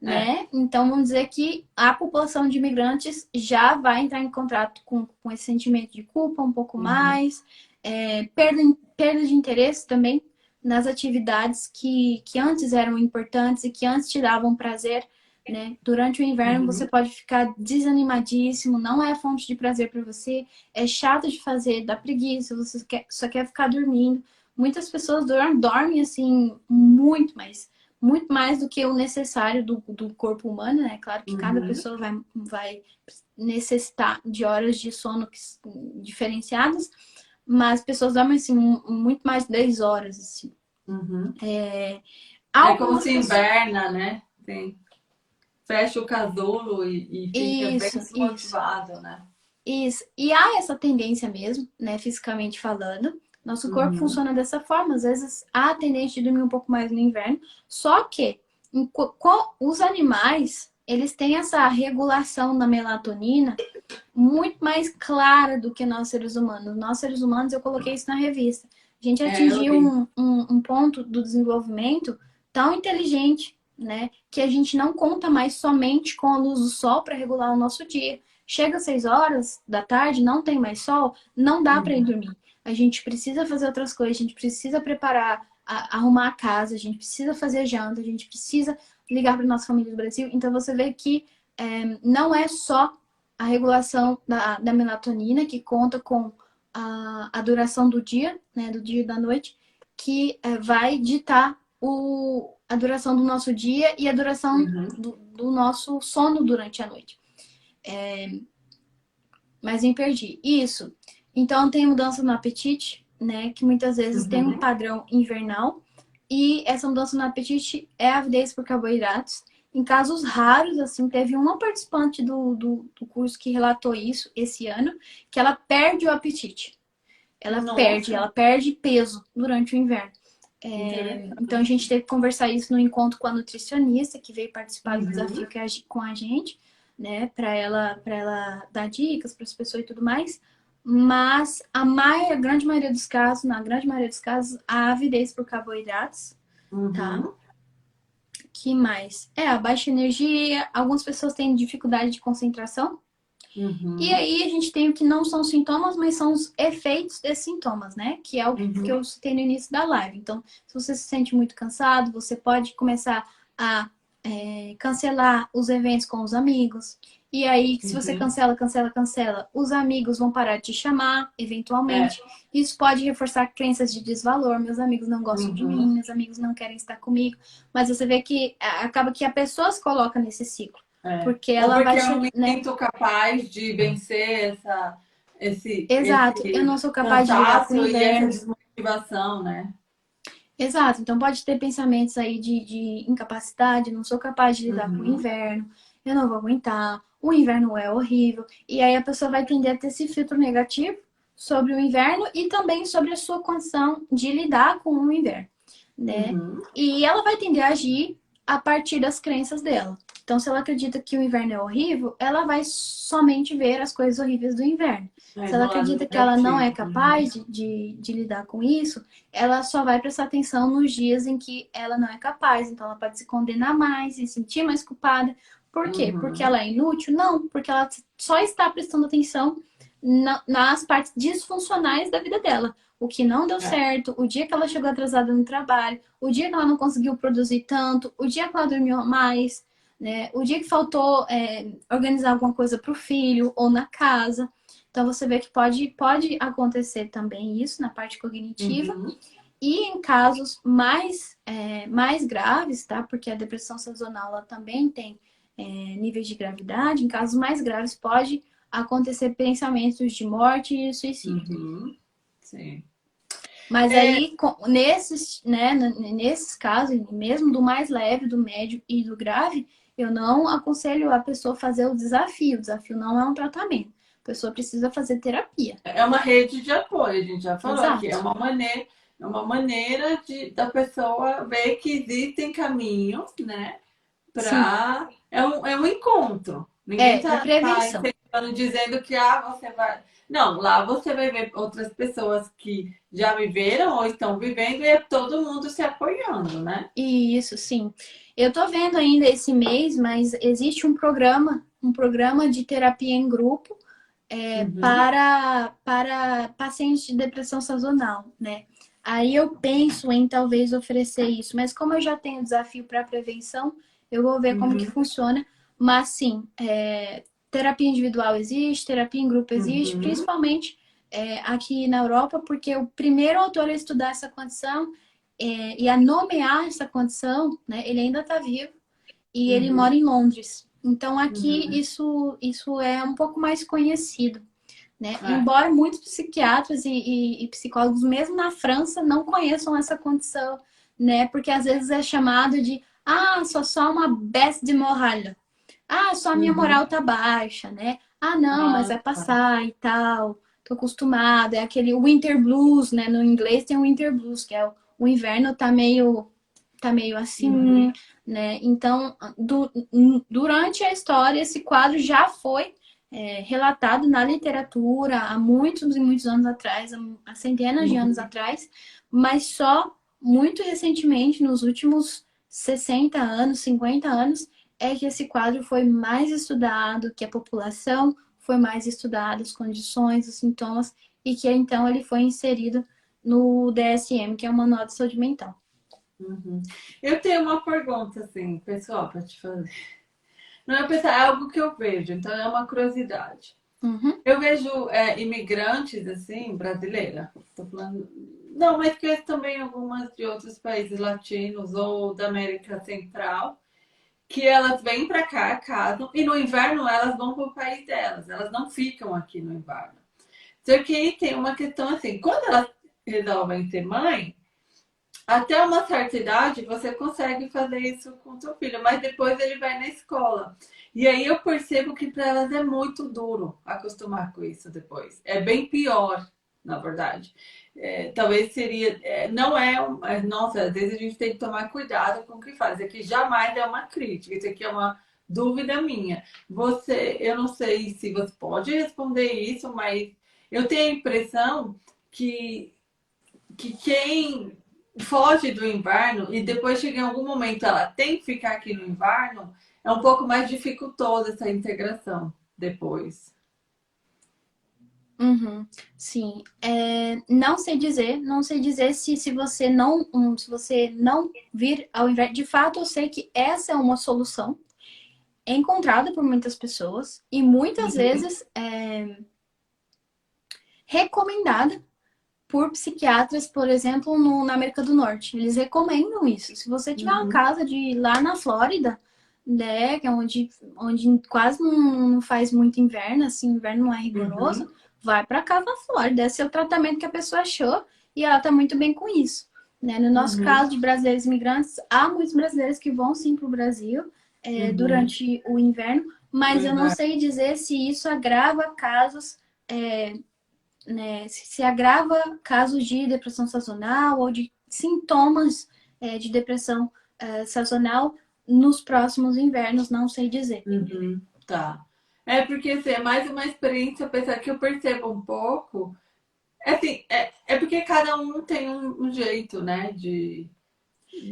S1: é. né? Então, vamos dizer que a população de imigrantes já vai entrar em contato com, com esse sentimento de culpa um pouco uhum. mais, é, perda, perda de interesse também nas atividades que, que antes eram importantes e que antes te davam prazer. Né? Durante o inverno uhum. você pode ficar desanimadíssimo, não é fonte de prazer para você, é chato de fazer, dá preguiça, você quer, só quer ficar dormindo. Muitas pessoas dormem, dormem assim muito mais muito mais do que o necessário do, do corpo humano, né? Claro que uhum. cada pessoa vai, vai necessitar de horas de sono diferenciadas, mas pessoas dormem assim, muito mais de 10 horas, assim.
S2: Uhum. É, é como se inverna, né? Tem... Fecha o casulo e, e fica isso, bem desmotivado, isso. né?
S1: Isso. E há essa tendência mesmo, né, fisicamente falando, nosso corpo uhum. funciona dessa forma. Às vezes há a tendência de dormir um pouco mais no inverno. Só que os animais, eles têm essa regulação da melatonina muito mais clara do que nós seres humanos. Nós seres humanos, eu coloquei isso na revista. A gente é, atingiu um, um, um ponto do desenvolvimento tão inteligente, né? Que a gente não conta mais somente com a luz do sol para regular o nosso dia. Chega às 6 horas da tarde, não tem mais sol, não dá uhum. para ir dormir a gente precisa fazer outras coisas, a gente precisa preparar, a, arrumar a casa, a gente precisa fazer janta, a gente precisa ligar para nossa família do Brasil. Então você vê que é, não é só a regulação da, da melatonina que conta com a, a, duração do dia, né, do dia e da noite, que é, vai ditar o, a duração do nosso dia e a duração uhum. do, do, nosso sono durante a noite. É, mas me perdi. Isso. Então tem mudança no apetite, né? Que muitas vezes uhum. tem um uhum. padrão invernal. E essa mudança no apetite é avidez por carboidratos. Em casos raros, assim, teve uma participante do, do, do, curso que relatou isso esse ano, que ela perde o apetite. Ela Nossa. perde, ela perde peso durante o inverno. É, então a gente teve que conversar isso no encontro com a nutricionista que veio participar do uhum. desafio que com a gente, né, para ela para ela dar dicas para as pessoas e tudo mais. Mas a, maioria, a grande maioria dos casos, na grande maioria dos casos, a avidez por carboidratos, uhum. tá? Que mais? É, a baixa energia, algumas pessoas têm dificuldade de concentração. Uhum. E aí a gente tem o que não são sintomas, mas são os efeitos desses sintomas, né? Que é o uhum. que eu citei no início da live. Então, se você se sente muito cansado, você pode começar a é, cancelar os eventos com os amigos. E aí, se você uhum. cancela, cancela, cancela, os amigos vão parar de te chamar, eventualmente. É. Isso pode reforçar crenças de desvalor. Meus amigos não gostam uhum. de mim, meus amigos não querem estar comigo. Mas você vê que acaba que a pessoa se coloca nesse ciclo. É. Porque ela
S2: Ou
S1: porque
S2: vai. Eu não né? capaz de vencer essa. Esse,
S1: Exato,
S2: esse
S1: eu não sou capaz de lidar com.
S2: E desmotivação, né?
S1: Exato, então pode ter pensamentos aí de, de incapacidade, não sou capaz de lidar uhum. com o uhum. inverno, eu não vou aguentar, o inverno é horrível. E aí a pessoa vai tender a ter esse filtro negativo sobre o inverno e também sobre a sua condição de lidar com o inverno, né? Uhum. E ela vai tender a agir a partir das crenças dela, Então, se ela acredita que o inverno é horrível, ela vai somente ver as coisas horríveis do inverno. É, se ela acredita que ela não é capaz de, de, de, lidar com isso, ela só vai prestar atenção nos dias em que ela não é capaz. Então, ela pode se condenar mais, se sentir mais culpada. Por quê? Uhum. Porque ela é inútil? Não, porque ela só está prestando atenção na, nas partes disfuncionais da vida dela. O que não deu é. certo, o dia que ela chegou atrasada no trabalho, o dia que ela não conseguiu produzir tanto, o dia que ela dormiu mais, né? O dia que faltou é, organizar alguma coisa para o filho ou na casa. Então você vê que pode, pode acontecer também isso na parte cognitiva. Uhum. E em casos mais, é, mais graves, tá? Porque a depressão sazonal ela também tem é, níveis de gravidade. Em casos mais graves pode acontecer pensamentos de morte e suicídio.
S2: Uhum. Sim.
S1: Mas é... aí, nesses, né, nesses casos, mesmo do mais leve, do médio e do grave, eu não aconselho a pessoa fazer o desafio. O desafio não é um tratamento. A pessoa precisa fazer terapia.
S2: É uma rede de apoio, a gente já falou Exato. aqui. É uma maneira, é uma maneira de, da pessoa ver que existem caminhos, né? Para. É um, é um encontro.
S1: Ninguém é, tá, é prevenção.
S2: Tá dizendo que ah, você vai. Não, lá você vai ver outras pessoas que já viveram ou estão vivendo e é todo mundo se apoiando, né?
S1: Isso, sim. Eu tô vendo ainda esse mês, mas existe um programa, um programa de terapia em grupo é, uhum. para, para pacientes de depressão sazonal, né? Aí eu penso em talvez oferecer isso, mas como eu já tenho desafio para prevenção, eu vou ver como que uhum. funciona. Mas sim, é, terapia individual existe, terapia em grupo existe, uhum. principalmente é, aqui na Europa, porque o primeiro autor a estudar essa condição é, e a nomear essa condição, né? Ele ainda está vivo e uhum. ele mora em Londres. Então aqui uhum. isso, isso é um pouco mais conhecido. Né? É. Embora muitos psiquiatras e, e, e, psicólogos, mesmo na França, não conheçam essa condição, né? Porque às vezes é chamado de ah, sou só uma baisse de moral. Ah, só a minha uhum. moral tá baixa, né? Ah, não, mas vai passar e tal. Tô acostumada. É aquele winter blues, né? No inglês tem o winter blues, que é o o inverno tá meio tá meio assim, uhum. né? Então, du durante a história, esse quadro já foi é, relatado na literatura há muitos e muitos anos atrás, há centenas uhum. de anos atrás, mas só muito recentemente, nos últimos 60 anos, 50 anos, é que esse quadro foi mais estudado, que a população foi mais estudada, as condições, os sintomas, e que então ele foi inserido no DSM, que é o Manual de Saúde Mental.
S2: Uhum. Eu tenho uma pergunta, assim, pessoal, para te fazer. Não é pensar, é algo que eu vejo, então é uma curiosidade. Uhum. Eu vejo é, imigrantes, assim, brasileira, tô falando. Não, mas que também algumas de outros países latinos ou da América Central, que elas vêm para cá, casam, e no inverno elas vão para o país delas, elas não ficam aqui no inverno. Só que aí tem uma questão assim, quando elas resolvem ser mãe, até uma certa idade você consegue fazer isso com seu filho, mas depois ele vai na escola. E aí eu percebo que para elas é muito duro acostumar com isso depois. É bem pior, na verdade. É, talvez seria. É, não é, é. Nossa, às vezes a gente tem que tomar cuidado com o que faz. Aqui jamais é uma crítica, isso aqui é uma dúvida minha. Você, eu não sei se você pode responder isso, mas eu tenho a impressão que que quem foge do inverno e depois chega em algum momento ela tem que ficar aqui no inverno, é um pouco mais dificultosa essa integração depois.
S1: Uhum, sim, é, não sei dizer, não sei dizer se, se você não um, se você não vir ao inverno. De fato, eu sei que essa é uma solução encontrada por muitas pessoas e muitas uhum. vezes é, recomendada por psiquiatras, por exemplo, no, na América do Norte. Eles recomendam isso. Se você tiver uhum. uma casa de lá na Flórida, né, que é onde, onde quase não, não faz muito inverno, assim, inverno não é rigoroso, uhum. Vai para casa. Esse é o tratamento que a pessoa achou e ela tá muito bem com isso. Né? No nosso uhum. caso de brasileiros imigrantes, há muitos brasileiros que vão sim para o Brasil é, uhum. durante o inverno, mas eu não sei dizer se isso agrava casos é, né, se agrava casos de depressão sazonal ou de sintomas é, de depressão é, sazonal nos próximos invernos, não sei dizer.
S2: Uhum, tá. É porque assim, é mais uma experiência, apesar que eu percebo um pouco. É, assim, é, é porque cada um tem um, um jeito, né? De.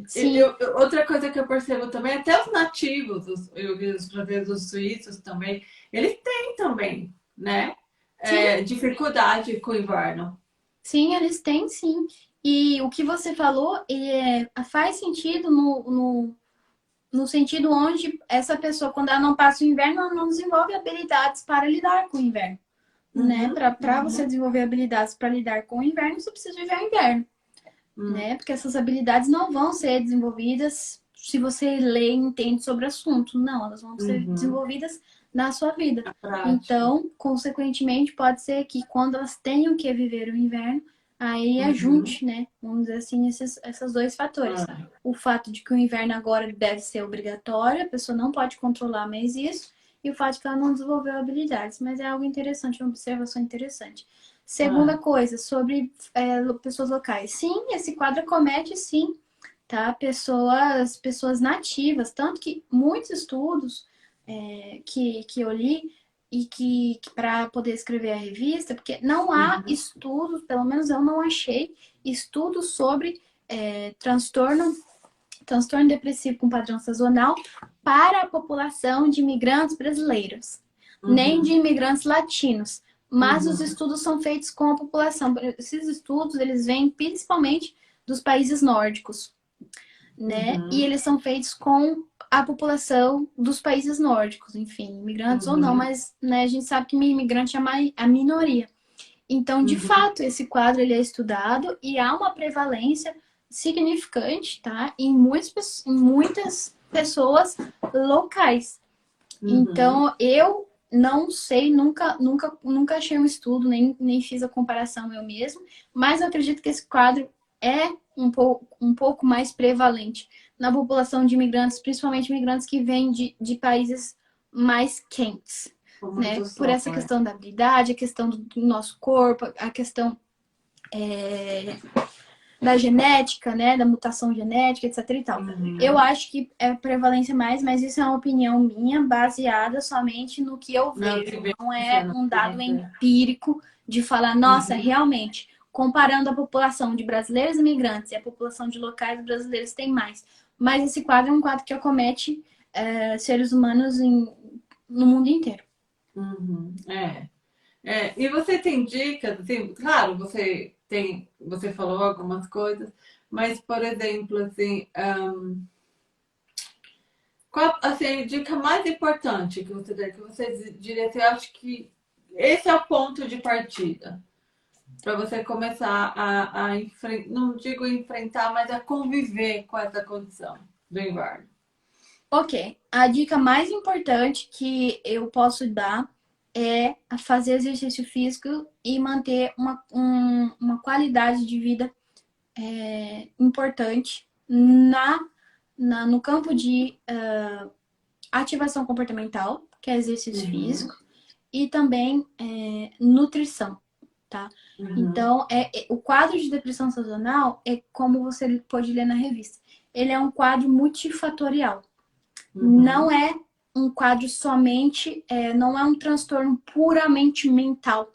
S1: Sim.
S2: Eu, eu, outra coisa que eu percebo também, até os nativos, os, eu vi os brasileiros suíços também, eles têm também, né? É, dificuldade com o inverno.
S1: Sim, eles têm sim. E o que você falou é, faz sentido no, no, no sentido onde essa pessoa, quando ela não passa o inverno, ela não desenvolve habilidades para lidar com o inverno.
S2: Uhum,
S1: Né? Para
S2: uhum.
S1: você desenvolver habilidades para lidar com o inverno, você precisa viver o inverno.
S2: Hum.
S1: Né? Porque essas habilidades não vão ser desenvolvidas se você lê e entende sobre o assunto. Não, elas vão ser
S2: Uhum.
S1: desenvolvidas na sua vida. Então, consequentemente, pode ser que quando elas tenham que viver o inverno, aí
S2: Uhum.
S1: ajunte, né? Vamos dizer assim, esses, esses dois fatores.
S2: Ah,
S1: O fato de que o inverno agora deve ser obrigatório, a pessoa não pode controlar mais isso, e o fato de que ela não desenvolveu habilidades. Mas é algo interessante, uma observação interessante. Segunda coisa, sobre é, pessoas locais. Sim, esse quadro comete, sim, tá? Pessoas, pessoas nativas. Tanto que muitos estudos é, que, que eu li e que, que para poder escrever a revista, porque não há
S2: Uhum.
S1: estudos, pelo menos eu não achei, estudos sobre é, transtorno, transtorno depressivo com padrão sazonal para a população de imigrantes brasileiros,
S2: uhum.
S1: nem de imigrantes latinos. Mas
S2: Uhum.
S1: os estudos são feitos com a população. Esses estudos, eles vêm principalmente dos países nórdicos, né?
S2: Uhum.
S1: E eles são feitos com a população dos países nórdicos, enfim, imigrantes ou não,
S2: Uhum.
S1: mas né, a gente sabe que imigrante é a minoria. Então, de
S2: Uhum.
S1: fato, esse quadro ele é estudado e há uma prevalência significante, tá? Em muitas, em muitas pessoas locais.
S2: Uhum.
S1: Então, eu não sei, nunca, nunca, nunca achei um estudo, nem, nem fiz a comparação eu mesmo, mas eu acredito que esse quadro é um pouco, um pouco mais prevalente na população de imigrantes, principalmente imigrantes que vêm de, de países mais quentes, né? Por essa
S2: sol, é.
S1: questão da habilidade, a questão do, nosso corpo, a questão é, da genética, né? Da mutação genética, etc e tal.
S2: Uhum.
S1: Eu acho que é prevalência mais, mas isso é uma opinião minha, baseada somente no que eu vejo. Não é
S2: não,
S1: um dado empírico de falar, nossa,
S2: Uhum.
S1: realmente, comparando a população de brasileiros imigrantes e a população de locais brasileiros tem mais. Mas esse quadro é um quadro que acomete é, seres humanos em- no mundo inteiro.
S2: Uhum, É. É, E você tem dicas, assim, claro, você tem, você falou algumas coisas, mas, por exemplo, assim, ahn, qual assim, a dica mais importante que você der, que você diria assim, eu acho que esse é o ponto de partida para você começar a, a enfrentar, não digo enfrentar, mas a conviver com essa condição do inverno.
S1: Ok, a dica mais importante que eu posso dar é fazer exercício físico e manter uma, um- uma qualidade de vida é, importante na, na- no campo de ah, ativação comportamental, que é exercício
S2: Uhum.
S1: físico, e também é, nutrição.
S2: Uhum.
S1: Então, é, é- o quadro de depressão sazonal é como você pode ler na revista. Ele é um quadro multifatorial.
S2: Uhum.
S1: Não é um quadro somente, é, não é um transtorno puramente mental.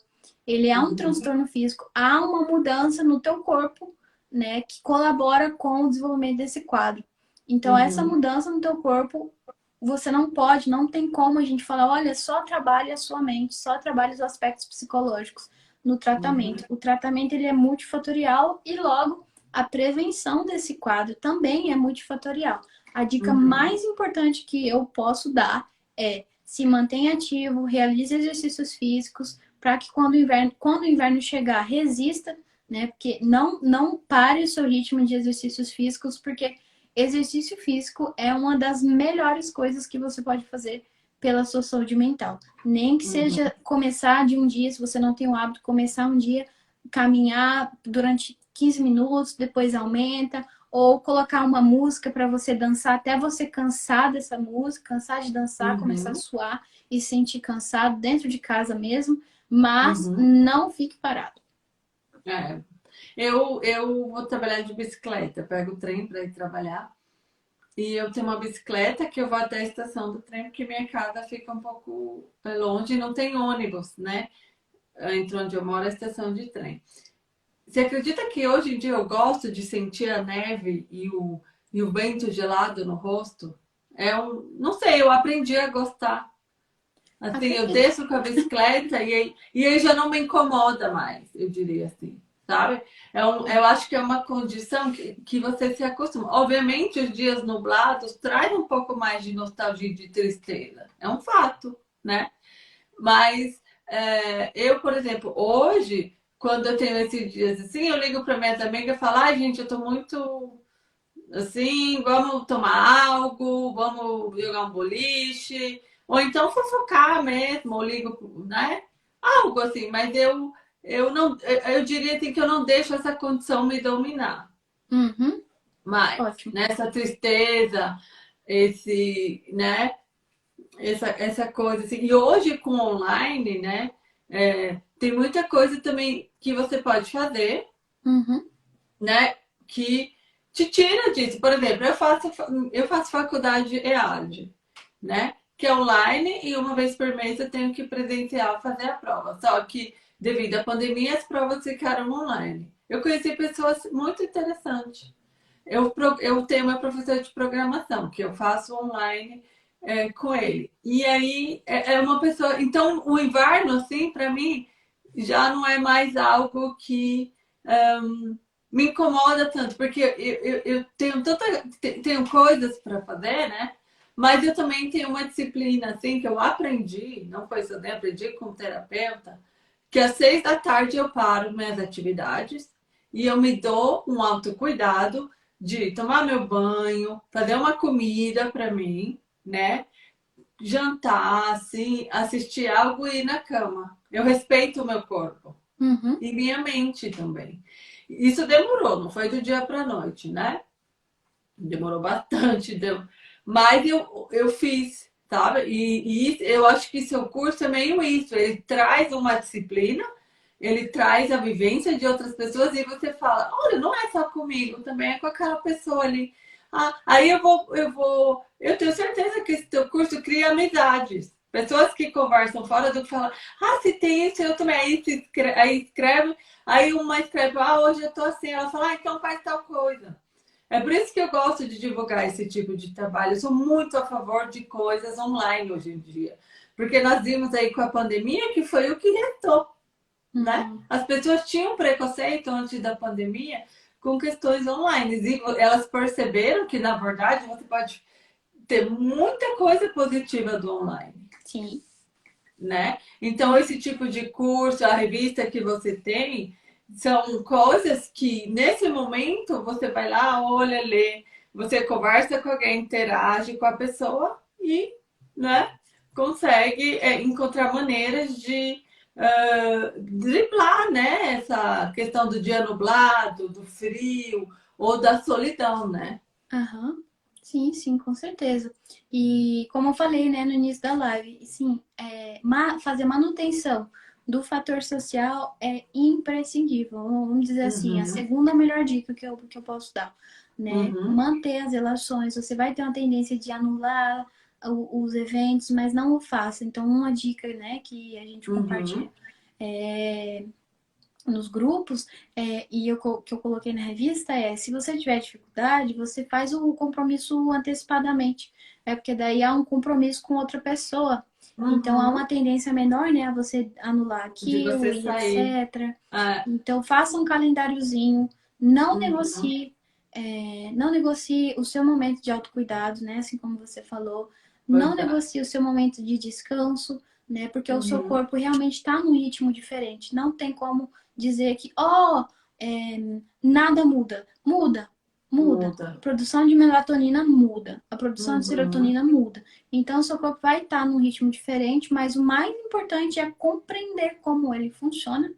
S1: Ele é um
S2: Uhum.
S1: transtorno físico. Há uma mudança no teu corpo, né, que colabora com o desenvolvimento desse quadro. Então,
S2: Uhum.
S1: essa mudança no teu corpo, você não pode, não tem como a gente falar, olha, só trabalhe a sua mente, só trabalhe os aspectos psicológicos no tratamento. O tratamento ele é multifatorial e logo a prevenção desse quadro também é multifatorial. A dica
S2: Uhum.
S1: mais importante que eu posso dar é se mantenha ativo, realize exercícios físicos para que quando o inverno, quando o inverno chegar, resista, né? Porque não não pare o seu ritmo de exercícios físicos, porque exercício físico é uma das melhores coisas que você pode fazer pela sua saúde mental. Nem que
S2: Uhum.
S1: seja começar de um dia, se você não tem o hábito, começar um dia, caminhar durante 15 minutos, depois aumenta, ou colocar uma música para você dançar até você cansar dessa música, cansar de dançar,
S2: Uhum.
S1: começar a suar e se sentir cansado dentro de casa mesmo, mas
S2: Uhum.
S1: não fique parado.
S2: É. Eu, eu vou trabalhar de bicicleta, pego o trem para ir trabalhar. E eu tenho uma bicicleta que eu vou até a estação do trem, porque minha casa fica um pouco longe e não tem ônibus, né? Entre onde eu moro, a estação de trem. Você acredita que hoje em dia eu gosto de sentir a neve e o, e o vento gelado no rosto? É um, não sei, eu aprendi a gostar. Assim, eu desço com a bicicleta e aí, e aí já não me incomoda mais, eu diria assim sabe? É um, eu acho que é uma condição que, que você se acostuma. Obviamente, os dias nublados trazem um pouco mais de nostalgia e de tristeza. É um fato, né? Mas é, eu, por exemplo, hoje, quando eu tenho esses dias assim, eu ligo para minhas amigas e falo, ai, gente, eu tô muito assim, vamos tomar algo, vamos jogar um boliche, ou então fofocar mesmo, ou ligo, né? Algo assim, mas eu eu não, eu diria que eu não deixo essa condição me dominar.
S1: Uhum.
S2: Mas Ótimo. nessa tristeza, esse, né? Essa, essa coisa assim. E hoje com online, né? É, tem muita coisa também que você pode fazer,
S1: uhum.
S2: né? Que te tira disso. Por exemplo, eu faço, eu faço faculdade EAD, né? Que é online e uma vez por mês eu tenho que presencial fazer a prova. Só que devido à pandemia, as provas ficaram online. Eu conheci pessoas muito interessantes. Eu, eu tenho uma professora de programação, que eu faço online é, com ele. E aí, é, é uma pessoa... Então, o inverno, assim, para mim, já não é mais algo que... Um, me incomoda tanto, porque eu, eu, eu tenho tanta, tenho coisas para fazer, né? Mas eu também tenho uma disciplina assim que eu aprendi, não foi só eu aprendi com terapeuta, que às seis da tarde eu paro minhas atividades e eu me dou um autocuidado de tomar meu banho, fazer uma comida para mim, né? Jantar, assim, assistir algo e ir na cama. Eu respeito o meu corpo
S1: uhum.
S2: e minha mente também. Isso demorou, não foi do dia para noite, né? Demorou bastante, deu... mas eu, eu fiz sabe? E, e eu acho que seu curso é meio isso, ele traz uma disciplina, ele traz a vivência de outras pessoas e você fala, olha, não é só comigo, também é com aquela pessoa ali. Ah, aí eu vou, eu vou, eu tenho certeza que esse teu curso cria amizades. Pessoas que conversam fora do que falam, ah, se tem isso, eu também. Aí, escreve, aí escreve, aí uma escreve, ah, hoje eu tô assim. Ela fala, ah, então faz tal coisa. É por isso que eu gosto de divulgar esse tipo de trabalho. Eu sou muito a favor de coisas online hoje em dia. Porque nós vimos aí com a pandemia que foi o que restou. Né? Uhum. As pessoas tinham preconceito antes da pandemia com questões online. E elas perceberam que, na verdade, você pode ter muita coisa positiva do online.
S1: Sim.
S2: Né? Então, esse tipo de curso, a revista que você tem, são coisas que nesse momento você vai lá, olha, lê, você conversa com alguém, interage com a pessoa e né, consegue é, encontrar maneiras de uh, driblar né, essa questão do dia nublado, do frio ou da solidão, né?
S1: Uhum. Sim, sim, com certeza. E como eu falei né, no início da live, sim, é, ma fazer manutenção do fator social é imprescindível. Vamos dizer assim, uhum. a segunda melhor dica que eu, que eu posso dar. Né? Uhum. Manter as relações. Você vai ter uma tendência de anular os eventos, mas não o faça. Então, uma dica né, que a gente uhum. compartilha é, nos grupos é, e eu, que eu coloquei na revista é se você tiver dificuldade, você faz o compromisso antecipadamente. É porque daí há um compromisso com outra pessoa. Uhum. Então há uma tendência menor, né, a você anular aquilo etc.
S2: É.
S1: Então faça um calendáriozinho, não uhum. negocie, é, não negocie o seu momento de autocuidado, né, assim como você falou. não é. negocie o seu momento de descanso, né, porque uhum. o seu uhum. corpo realmente está num ritmo diferente. Não tem como dizer que, oh, é, nada muda. Muda, muda. muda. A produção de melatonina muda. A produção uhum. de serotonina muda. Então, seu corpo vai estar num ritmo diferente, mas o mais importante é compreender como ele funciona,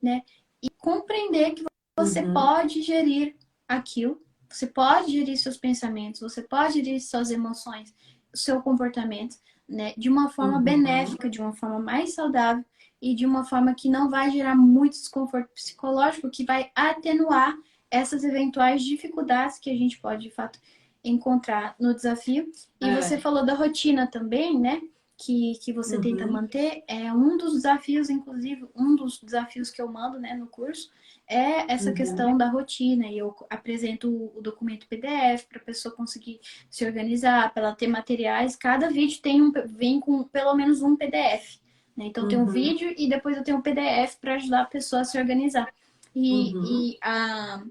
S1: né? E compreender que você uhum. pode gerir aquilo. Você pode gerir seus pensamentos, você pode gerir suas emoções, seu comportamento, né? De uma forma uhum. benéfica, de uma forma mais saudável e de uma forma que não vai gerar muito desconforto psicológico, que vai atenuar essas eventuais dificuldades que a gente pode, de fato, encontrar no desafio. E é. você falou da rotina também, né? Que, que você uhum. tenta manter. É um dos desafios, inclusive, um dos desafios que eu mando né, no curso é essa uhum. questão da rotina. E eu apresento o documento PDF para a pessoa conseguir se organizar, para ela ter materiais. Cada vídeo tem um, vem com pelo menos um PDF. Né? Então, uhum. tem um vídeo e depois eu tenho um PDF para ajudar a pessoa a se organizar. E, uhum. e a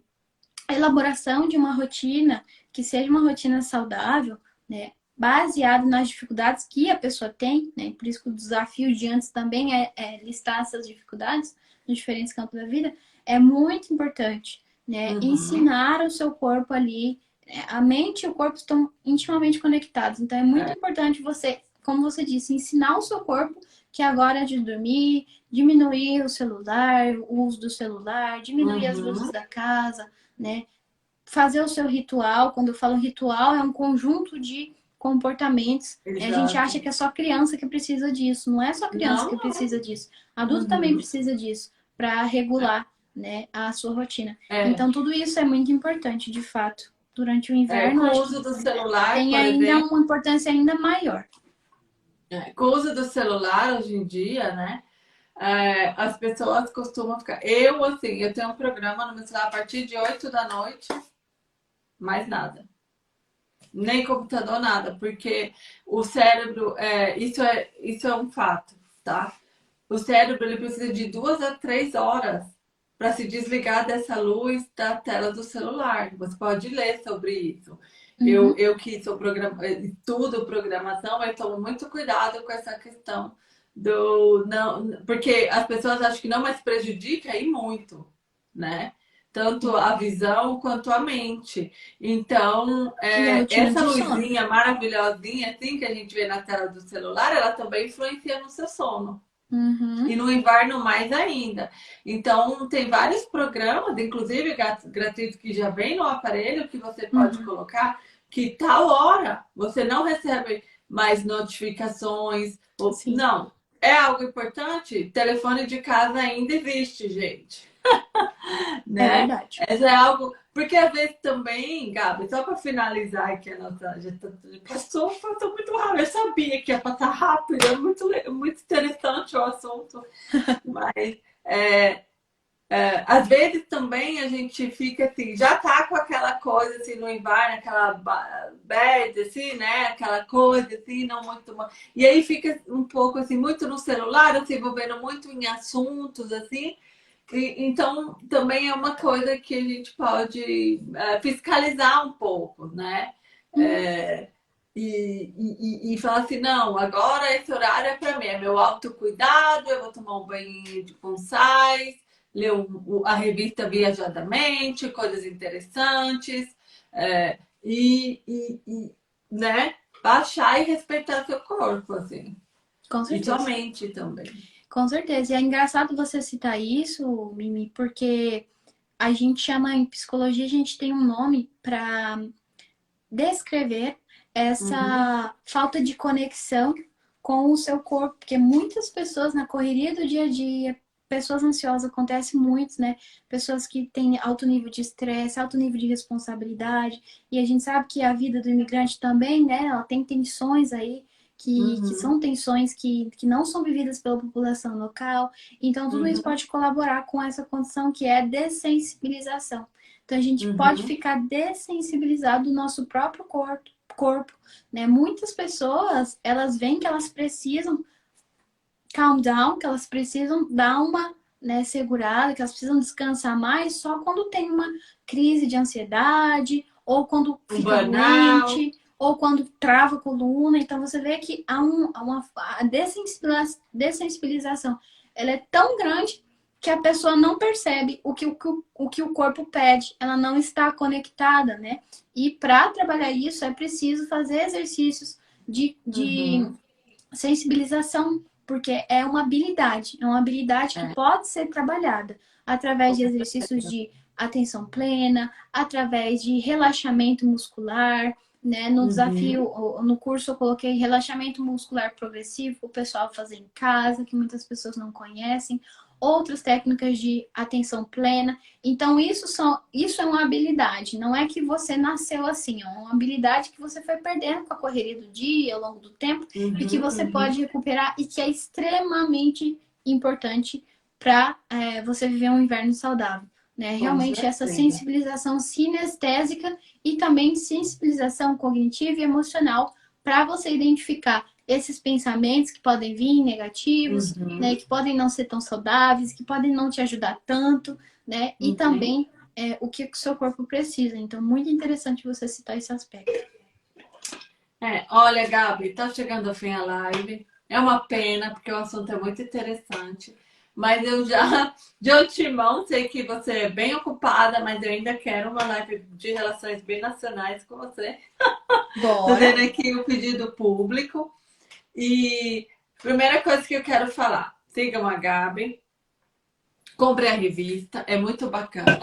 S1: elaboração de uma rotina que seja uma rotina saudável, né? baseado nas dificuldades que a pessoa tem, né? Por isso que o desafio de antes também é, é listar essas dificuldades nos diferentes campos da vida, é muito importante, né? Uhum. Ensinar o seu corpo ali, né? a mente e o corpo estão intimamente conectados, então é muito é. importante você, como você disse, ensinar o seu corpo que agora é de dormir, diminuir o celular, o uso do celular, diminuir uhum. as luzes da casa, né? Fazer o seu ritual. Quando eu falo ritual, é um conjunto de comportamentos. Exato. A gente acha que é só criança que precisa disso. Não é só criança não. que precisa disso. Adulto uhum. também precisa disso para regular, né, a sua rotina. É. Então tudo isso é muito importante, de fato. Durante o inverno,
S2: é, o uso do celular
S1: tem ainda exemplo. uma importância ainda maior.
S2: É, com o uso do celular hoje em dia, né? É, as pessoas costumam ficar. Eu, assim, eu tenho um programa no meu celular a partir de 8 da noite, mais nada. Nem computador, nada, porque o cérebro, é, isso, é, isso é um fato, tá? O cérebro ele precisa de duas a três horas para se desligar dessa luz da tela do celular. Você pode ler sobre isso. Uhum. Eu, eu que sou programa, estudo programação, eu tomo muito cuidado com essa questão do não, porque as pessoas acham que não, mas prejudica e muito, né? Tanto a visão quanto a mente. Então, é, essa luzinha maravilhosinha assim que a gente vê na tela do celular, ela também influencia no seu sono. Uhum. E no inverno mais ainda. Então, tem vários programas, inclusive gratuitos, que já vem no aparelho, que você pode uhum. colocar, que tal hora você não recebe mais notificações. Ou... Não, é algo importante? Telefone de casa ainda existe, gente. né? É verdade. Essa é algo. Porque às vezes também, Gabi, só para finalizar aqui a nossa. Já passou, passou muito rápido. Eu sabia que ia passar rápido, é muito, muito interessante o assunto. Mas é, é, às vezes também a gente fica assim, já tá com aquela coisa assim no inverno, aquela bad, assim, né? Aquela coisa assim, não muito. E aí fica um pouco assim, muito no celular, se envolvendo muito em assuntos, assim. E, então também é uma coisa que a gente pode é, fiscalizar um pouco, né? É, e, e, e, falar assim, não, agora esse horário é para mim, é meu autocuidado, eu vou tomar um banho de bonsais, ler a revista Viajadamente, coisas interessantes, é, e, e, e, né, baixar e respeitar seu corpo, assim.
S1: Com certeza.
S2: E sua mente também.
S1: Com certeza. E é engraçado você citar isso, Mimi, porque a gente chama em psicologia, a gente tem um nome para descrever essa uhum. falta de conexão com o seu corpo, porque muitas pessoas na correria do dia a dia, pessoas ansiosas acontece muito, né? Pessoas que têm alto nível de estresse, alto nível de responsabilidade. E a gente sabe que a vida do imigrante também, né? Ela tem tensões aí, que, uhum. que são tensões que, que não são vividas pela população local. Então, tudo uhum. isso pode colaborar com essa condição que é dessensibilização. Então, a gente uhum. pode ficar dessensibilizado do nosso próprio corpo, corpo, né? Muitas pessoas, elas veem que elas precisam calm down, que elas precisam dar uma né, segurada, que elas precisam descansar mais só quando tem uma crise de ansiedade, ou quando fica doente, ou quando trava a coluna. Então você vê que há, um, há uma a dessensibilização. Ela é tão grande que a pessoa não percebe o que o, o, que o corpo pede, ela não está conectada, né? E para trabalhar isso é preciso fazer exercícios de, de uhum. sensibilização porque é uma habilidade, é uma habilidade que é. pode ser trabalhada através de exercícios de atenção plena, através de relaxamento muscular, né? No uhum. desafio, no curso eu coloquei relaxamento muscular progressivo, o pessoal fazer em casa, que muitas pessoas não conhecem, outras técnicas de atenção plena. Então, isso, são, isso é uma habilidade, não é que você nasceu assim, é uma habilidade que você foi perdendo com a correria do dia, ao longo do tempo, uhum, e que você uhum. pode recuperar e que é extremamente importante para é, você viver um inverno saudável. Né? Realmente essa sensibilização sinestésica e também sensibilização cognitiva e emocional para você identificar esses pensamentos que podem vir negativos, uhum. né, que podem não ser tão saudáveis, que podem não te ajudar tanto, né, e uhum. também é, o que o seu corpo precisa. Então, muito interessante você citar esse aspecto.
S2: É, olha, Gabi, tá chegando ao fim a live. É uma pena, porque o assunto é muito interessante. Mas eu já, de antemão, sei que você é bem ocupada, mas eu ainda quero uma live de relações binacionais com você. Bora. Tô aqui o pedido público. E primeira coisa que eu quero falar, sigam a Gabi, compre a revista, é muito bacana.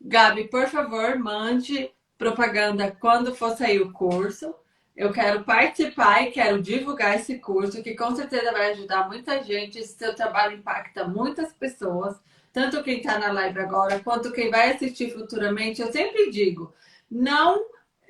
S2: Gabi, por favor, mande propaganda quando for sair o curso. Eu quero participar e quero divulgar esse curso, que com certeza vai ajudar muita gente. Esse seu trabalho impacta muitas pessoas, tanto quem está na live agora, quanto quem vai assistir futuramente. Eu sempre digo, não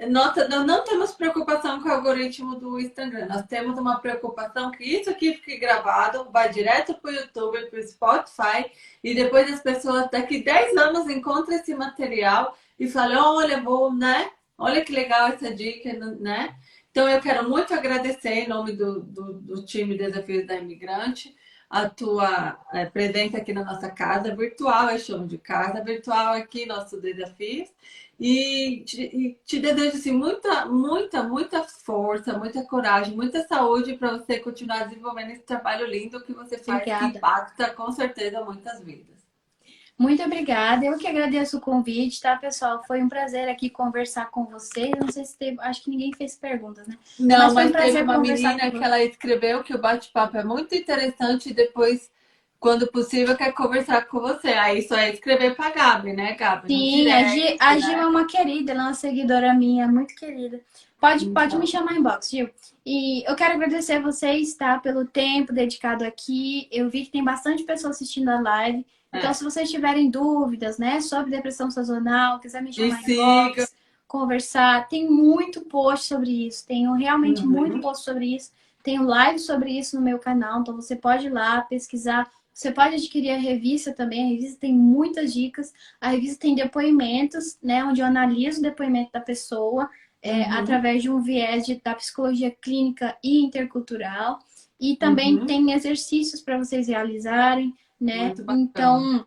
S2: nós, não temos preocupação com o algoritmo do Instagram. Nós temos uma preocupação que isso aqui fique gravado, vai direto para o YouTube, para o Spotify, e depois as pessoas daqui 10 anos encontram esse material e falam, olha, vou, né? Olha que legal essa dica, né? Então eu quero muito agradecer em nome do, do, do time Desafios da Imigrante a tua é, presença aqui na nossa casa virtual, eu chamo de casa virtual aqui, nosso desafios. E te, e te desejo assim, muita, muita, muita força, muita coragem, muita saúde para você continuar desenvolvendo esse trabalho lindo que você faz, Obrigada. que impacta com certeza muitas vidas.
S1: Muito obrigada. Eu que agradeço o convite, tá, pessoal? Foi um prazer aqui conversar com vocês. Não sei se teve, acho que ninguém fez perguntas, né?
S2: Não, mas, mas um teve uma menina que ela escreveu que o bate-papo é muito interessante e depois quando possível, quer conversar com você. Aí só é escrever pra Gabi, né, Gabi?
S1: Sim, direct, a, Gil, né? é uma querida, ela é uma seguidora minha, muito querida. Pode, então. pode me chamar em box, Gil. E eu quero agradecer a vocês, tá, pelo tempo dedicado aqui. Eu vi que tem bastante pessoas assistindo a live. Então, é. se vocês tiverem dúvidas, né, sobre depressão sazonal, quiser me chamar em box, conversar, tem muito post sobre isso. Tenho realmente uhum. muito post sobre isso. Tenho live sobre isso no meu canal, então você pode ir lá pesquisar você pode adquirir a revista também, a revista tem muitas dicas. A revista tem depoimentos, né, onde eu analiso o depoimento da pessoa é, uhum. através de um viés de, da psicologia clínica e intercultural. E também uhum. tem exercícios para vocês realizarem, né? Então,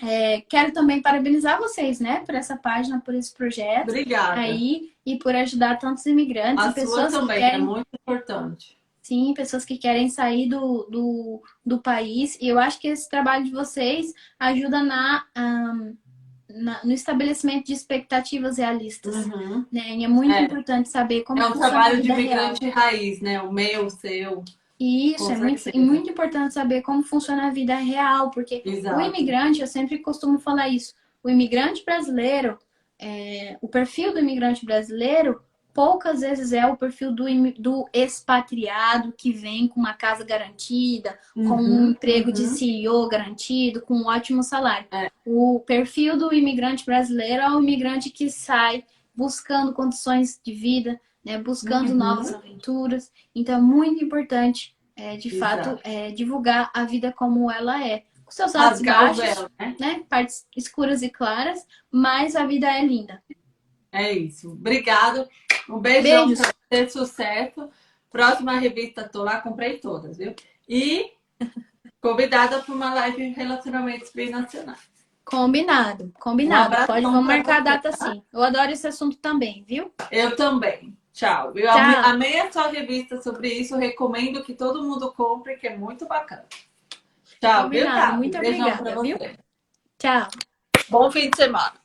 S1: é, quero também parabenizar vocês, né, por essa página, por esse projeto.
S2: Obrigada.
S1: Aí, e por ajudar tantos imigrantes
S2: a
S1: e pessoas
S2: também,
S1: que querem...
S2: é muito importante.
S1: Sim, pessoas que querem sair do, do, do país. E eu acho que esse trabalho de vocês ajuda na, um, na no estabelecimento de expectativas realistas. Uhum. Né? E é muito é. importante saber como
S2: É um trabalho de imigrante raiz, né? O meu, o seu.
S1: Isso, é muito, e muito importante saber como funciona a vida real, porque Exato. o imigrante, eu sempre costumo falar isso, o imigrante brasileiro, é, o perfil do imigrante brasileiro poucas vezes é o perfil do, do expatriado que vem com uma casa garantida, uhum, com um emprego uhum. de CEO garantido, com um ótimo salário. É. O perfil do imigrante brasileiro é o imigrante que sai buscando condições de vida, né, buscando uhum. novas aventuras. Então, é muito importante, é, de Exato. fato, é, divulgar a vida como ela é. Com seus e baixos, né? né? Partes escuras e claras, mas a vida é linda.
S2: É isso. Obrigado. Um beijão Beijos. pra você, sucesso. Próxima revista, tô lá, comprei todas, viu? E convidada para uma live de relacionamentos binacionais.
S1: Combinado, combinado. Um Pode, vamos marcar a data tá? sim. Eu adoro esse assunto também, viu?
S2: Eu também. Tchau. Eu
S1: Tchau.
S2: amei a sua revista sobre isso. Recomendo que todo mundo compre, que é muito bacana. Tchau,
S1: Combinado. viu, Muito Beijão obrigada, viu? Tchau.
S2: Bom fim de semana.